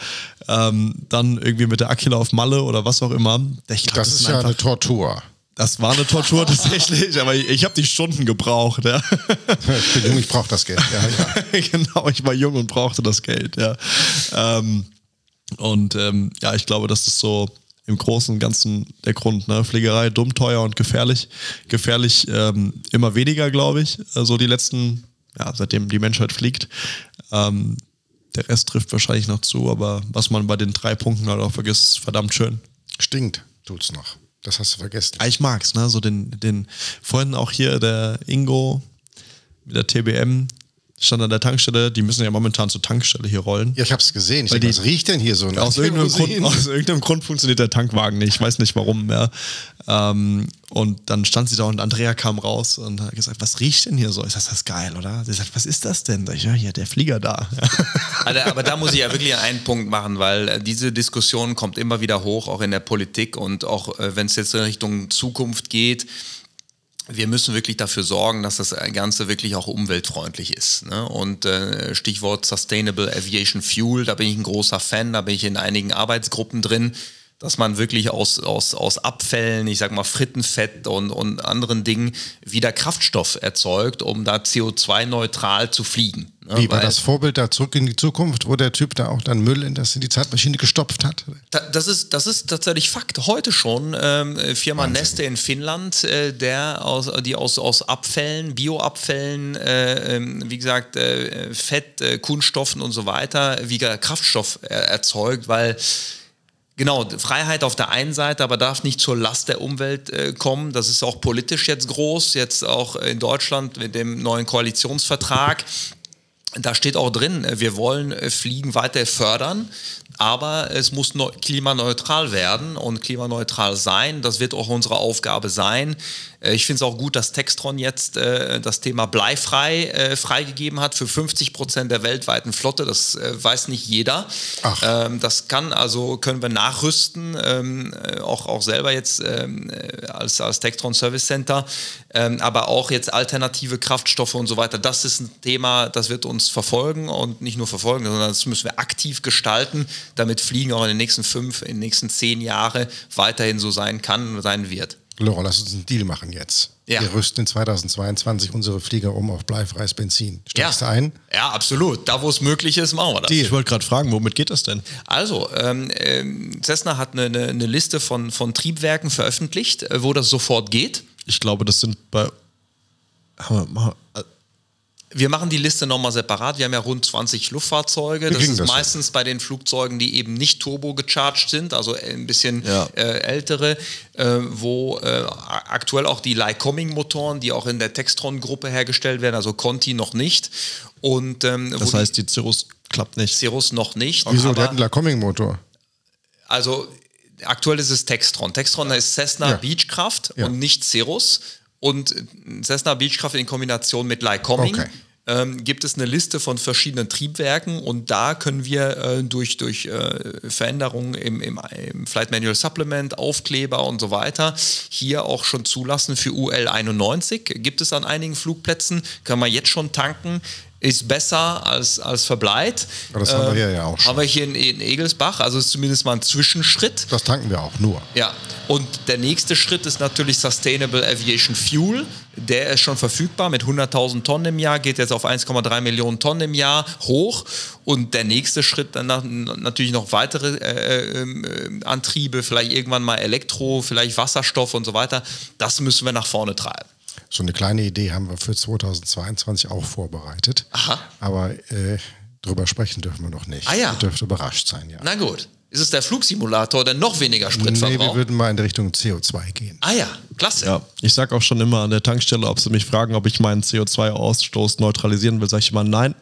Ähm, dann irgendwie mit der Aquila auf Malle oder was auch immer. Glaub, das ist sind ja eine Tortur. Das war eine Tortur tatsächlich, aber ich, ich habe die Stunden gebraucht, ja. Ich bin jung, ich brauche das Geld. Ja, ja. genau, ich war jung und brauchte das Geld, ja. Ähm, und ähm, ja, ich glaube, das ist so im Großen und Ganzen der Grund. Ne? Fliegerei dumm, teuer und gefährlich. Gefährlich ähm, immer weniger, glaube ich. Also die letzten, ja, seitdem die Menschheit fliegt. Ähm, der Rest trifft wahrscheinlich noch zu, aber was man bei den drei Punkten halt auch vergisst, ist verdammt schön. Stinkt, tut's noch. Das hast du vergessen. Ah, Ich mag's, ne? So den, den vorhin auch hier der Ingo mit der TBM stand an der Tankstelle, die müssen ja momentan zur Tankstelle hier rollen. Ja, ich habe es gesehen. Ich Weil denk, die- was riecht denn hier so? nach Aus irgendeinem? Grund, aus irgendeinem Grund funktioniert der Tankwagen nicht. Ich weiß nicht warum. Ja. Ähm, und dann stand sie da und Andrea kam raus und hat gesagt, was riecht denn hier so? Ich sag, das ist geil, oder? Sie sagt, was ist das denn? Ich, ja, hier, der Flieger da. Also, aber da muss ich ja wirklich einen Punkt machen, weil äh, diese Diskussion kommt immer wieder hoch, auch in der Politik und auch äh, wenn es jetzt in Richtung Zukunft geht. Wir müssen wirklich dafür sorgen, dass das Ganze wirklich auch umweltfreundlich ist. Ne? Und äh, Stichwort Sustainable Aviation Fuel, da bin ich ein großer Fan, da bin ich in einigen Arbeitsgruppen drin. Dass man wirklich aus, aus, aus Abfällen, ich sag mal Frittenfett und, und anderen Dingen wieder Kraftstoff erzeugt, um da CO2-neutral zu fliegen. Ne? Wie war das Vorbild da zurück in die Zukunft, wo der Typ da auch dann Müll in, das, in die Zeitmaschine gestopft hat? das, ist, das ist tatsächlich Fakt. Heute schon. Ähm, Firma Wahnsinn. Neste in Finnland, äh, der aus, die aus, aus Abfällen, Bioabfällen, äh, ähm, wie gesagt, äh, Fett, äh, Kunststoffen und so weiter, wieder Kraftstoff erzeugt, weil Genau, Freiheit auf der einen Seite, aber darf nicht zur Last der Umwelt äh, kommen. Das ist auch politisch jetzt groß, jetzt auch in Deutschland mit dem neuen Koalitionsvertrag. Da steht auch drin, äh, wir wollen äh, Fliegen weiter fördern, aber es muss klimaneutral werden und klimaneutral sein. Das wird auch unsere Aufgabe sein. Äh, ich finde es auch gut, dass Textron jetzt das Thema bleifrei freigegeben hat für 50 Prozent der weltweiten Flotte. Das weiß nicht jeder. Ähm, das kann also können wir nachrüsten, ähm, äh, auch, auch selber jetzt ähm, äh, als, als Textron Service Center, aber auch jetzt alternative Kraftstoffe und so weiter. Das ist ein Thema, das wird uns verfolgen und nicht nur verfolgen, sondern das müssen wir aktiv gestalten, damit Fliegen auch in den nächsten fünf, in den nächsten zehn Jahren weiterhin so sein kann und sein wird. Laura, lass uns einen Deal machen jetzt. Ja. Wir rüsten in 2022 unsere Flieger um auf bleifreies Benzin. Steigst ja. du ein? Ja, absolut. Da, wo es möglich ist, machen wir das. Deal. Ich wollte gerade fragen, womit geht das denn? Also, ähm, ähm, Cessna hat eine, eine, eine, Liste von, von Triebwerken veröffentlicht, äh, wo das sofort geht. Ich glaube, das sind bei wir machen die Liste nochmal separat. Wir haben ja rund 20 Luftfahrzeuge. Das ist das meistens ja? bei den Flugzeugen, die eben nicht turbo gecharged sind, also ein bisschen ja. äh, ältere, äh, wo äh, aktuell auch die Lycoming-Motoren, die auch in der Textron-Gruppe hergestellt werden, also Conti noch nicht. Und, ähm, das heißt, die Cirrus klappt nicht. Cirrus noch nicht. Wieso? Der hat einen Lycoming-Motor. Also aktuell ist es Textron. Textron ist Cessna ja. Beechcraft und nicht Cirrus und Cessna Beechcraft in Kombination mit Lycoming. Okay. Ähm, gibt es eine Liste von verschiedenen Triebwerken und da können wir äh, durch, durch äh, Veränderungen im, im, im, Flight Manual Supplement, Aufkleber und so weiter hier auch schon zulassen für UL 91. Gibt es an einigen Flugplätzen, kann man jetzt schon tanken ist besser als, als Verbleit. das haben wir hier ja auch schon. Haben wir hier in, in Egelsbach, also ist zumindest mal ein Zwischenschritt. Das tanken wir auch nur. Ja, und der nächste Schritt ist natürlich Sustainable Aviation Fuel. Der ist schon verfügbar mit 100.000 Tonnen im Jahr, geht jetzt auf 1,3 Millionen Tonnen im Jahr hoch. Und der nächste Schritt dann natürlich noch weitere äh, äh, Antriebe, vielleicht irgendwann mal Elektro, vielleicht Wasserstoff und so weiter. Das müssen wir nach vorne treiben. So eine kleine Idee haben wir für 2022 auch vorbereitet. Aha. Aber äh, drüber sprechen dürfen wir noch nicht. Ah ja. Ihr dürft überrascht sein, ja. Na gut. Ist es der Flugsimulator, der noch weniger Sprit verbraucht? Nee, wir würden mal in Richtung CO2 gehen. Ah ja, klasse. Ja, ich sage auch schon immer an der Tankstelle, ob sie mich fragen, ob ich meinen CO2-Ausstoß neutralisieren will, sage ich immer nein.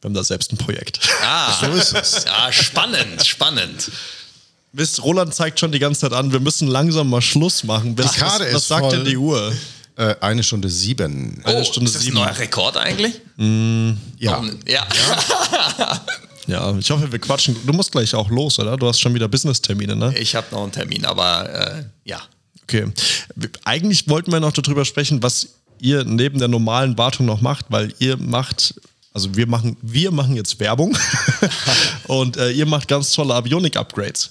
Wir haben da selbst ein Projekt. Ah, so ist es. Ja, spannend, spannend. Wisst, Roland zeigt schon die ganze Zeit an, wir müssen langsam mal Schluss machen. Was, was, was sagt denn die Uhr? Äh, eine Stunde sieben. Oh, eine Stunde ist das sieben. ein neuer Rekord eigentlich? Mm, ja. ja. ja. ich hoffe, wir quatschen. Du musst gleich auch los, oder? Du hast schon wieder Business-Termine, ne? Ich habe noch einen Termin, aber äh, ja. Okay. Eigentlich wollten wir noch darüber sprechen, was ihr neben der normalen Wartung noch macht, weil ihr macht also wir machen, wir machen jetzt Werbung und äh, ihr macht ganz tolle Avionik-Upgrades.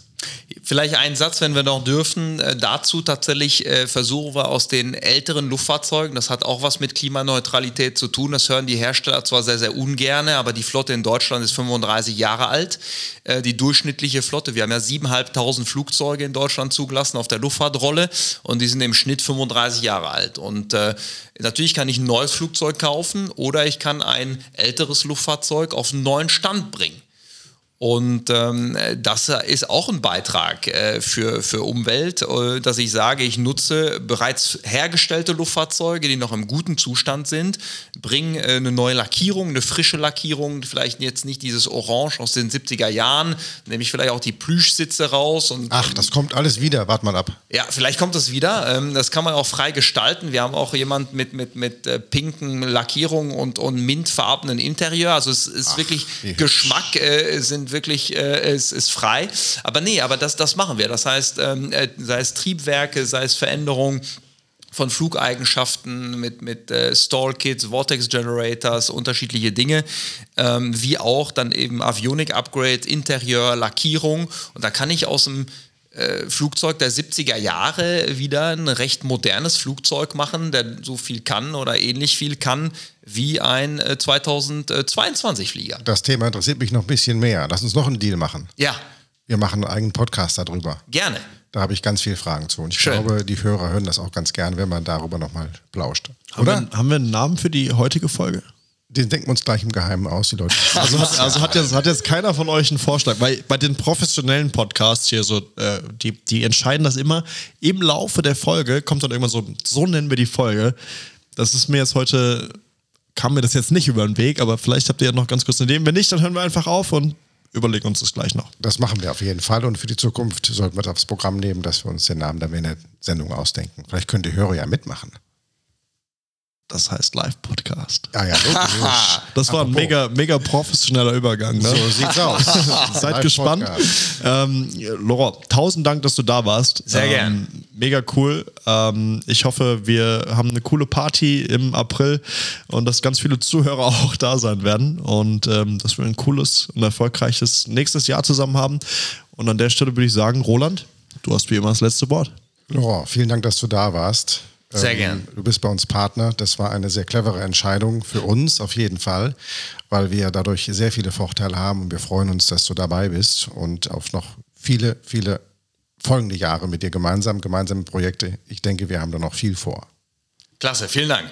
Vielleicht einen Satz, wenn wir noch dürfen. Äh, dazu tatsächlich äh, versuchen wir aus den älteren Luftfahrzeugen, das hat auch was mit Klimaneutralität zu tun. Das hören die Hersteller zwar sehr, sehr ungern, aber die Flotte in Deutschland ist 35 Jahre alt. Äh, die durchschnittliche Flotte, wir haben ja 7.500 Flugzeuge in Deutschland zugelassen auf der Luftfahrtrolle und die sind im Schnitt 35 Jahre alt. Und äh, natürlich kann ich ein neues Flugzeug kaufen oder ich kann ein älteres Luftfahrzeug auf einen neuen Stand bringen. Und ähm, das ist auch ein Beitrag äh, für, für Umwelt, äh, dass ich sage, ich nutze bereits hergestellte Luftfahrzeuge, die noch im guten Zustand sind, bringe äh, eine neue Lackierung, eine frische Lackierung, vielleicht jetzt nicht dieses Orange aus den 70er Jahren, nehme ich vielleicht auch die Plüschsitze raus. Und, Ach, das kommt alles wieder, wart mal ab. Ja, vielleicht kommt es wieder. Ähm, das kann man auch frei gestalten. Wir haben auch jemand mit, mit, mit äh, pinken Lackierungen und, und mintfarbenen Interieur. Also es ist Ach, wirklich Geschmack, äh, sind wirklich, äh, ist, ist frei. Aber nee, aber das, das machen wir. Das heißt, ähm, äh, sei es Triebwerke, sei es Veränderungen, von Flugeigenschaften mit, mit äh, Stall-Kits, Vortex-Generators, unterschiedliche Dinge, ähm, wie auch dann eben Avionik-Upgrade, Interieur, Lackierung. Und da kann ich aus dem Flugzeug der 70er Jahre wieder ein recht modernes Flugzeug machen, der so viel kann oder ähnlich viel kann wie ein äh, 2022 Flieger. Das Thema interessiert mich noch ein bisschen mehr. Lass uns noch einen Deal machen. Ja, Wir machen einen eigenen Podcast darüber. gerne. Da habe ich ganz viele Fragen zu. Und ich Schön. glaube, die Hörer hören das auch ganz gern, wenn man darüber nochmal plauscht. Haben Oder? wir, haben wir einen Namen für die heutige Folge? Den denken wir uns gleich im Geheimen aus, die Leute. Also, hat, also hat, jetzt, hat jetzt keiner von euch einen Vorschlag, weil bei den professionellen Podcasts hier so, äh, die, die entscheiden das immer. Im Laufe der Folge kommt dann irgendwann so, so nennen wir die Folge. Das ist mir jetzt heute, kam mir das jetzt nicht über den Weg, aber vielleicht habt ihr ja noch ganz kurz eine Idee. Wenn nicht, dann hören wir einfach auf und überlegen uns das gleich noch. Das machen wir auf jeden Fall. Und für die Zukunft sollten wir das aufs Programm nehmen, dass wir uns den Namen dann in der Sendung ausdenken. Vielleicht können die Hörer ja mitmachen. Das heißt Live-Podcast. Ja, ja, logisch. Das war ein Apropos. mega, mega professioneller Übergang. Ne? So sieht's aus. Seid gespannt. Ähm, Laura, tausend Dank, dass du da warst. Sehr ähm, gern. Mega cool. Ähm, ich hoffe, wir haben eine coole Party im April und dass ganz viele Zuhörer auch da sein werden und ähm, dass wir ein cooles und erfolgreiches nächstes Jahr zusammen haben. Und an der Stelle würde ich sagen, Roland, du hast wie immer das letzte Wort. Laurent, vielen Dank, dass du da warst. Ähm, Sehr gern. Du bist bei uns Partner. Das war eine sehr clevere Entscheidung für uns auf jeden Fall, weil wir dadurch sehr viele Vorteile haben und wir freuen uns, dass du dabei bist und auf noch viele, viele folgende Jahre mit dir gemeinsam, gemeinsame Projekte. Ich denke, wir haben da noch viel vor. Klasse, vielen Dank.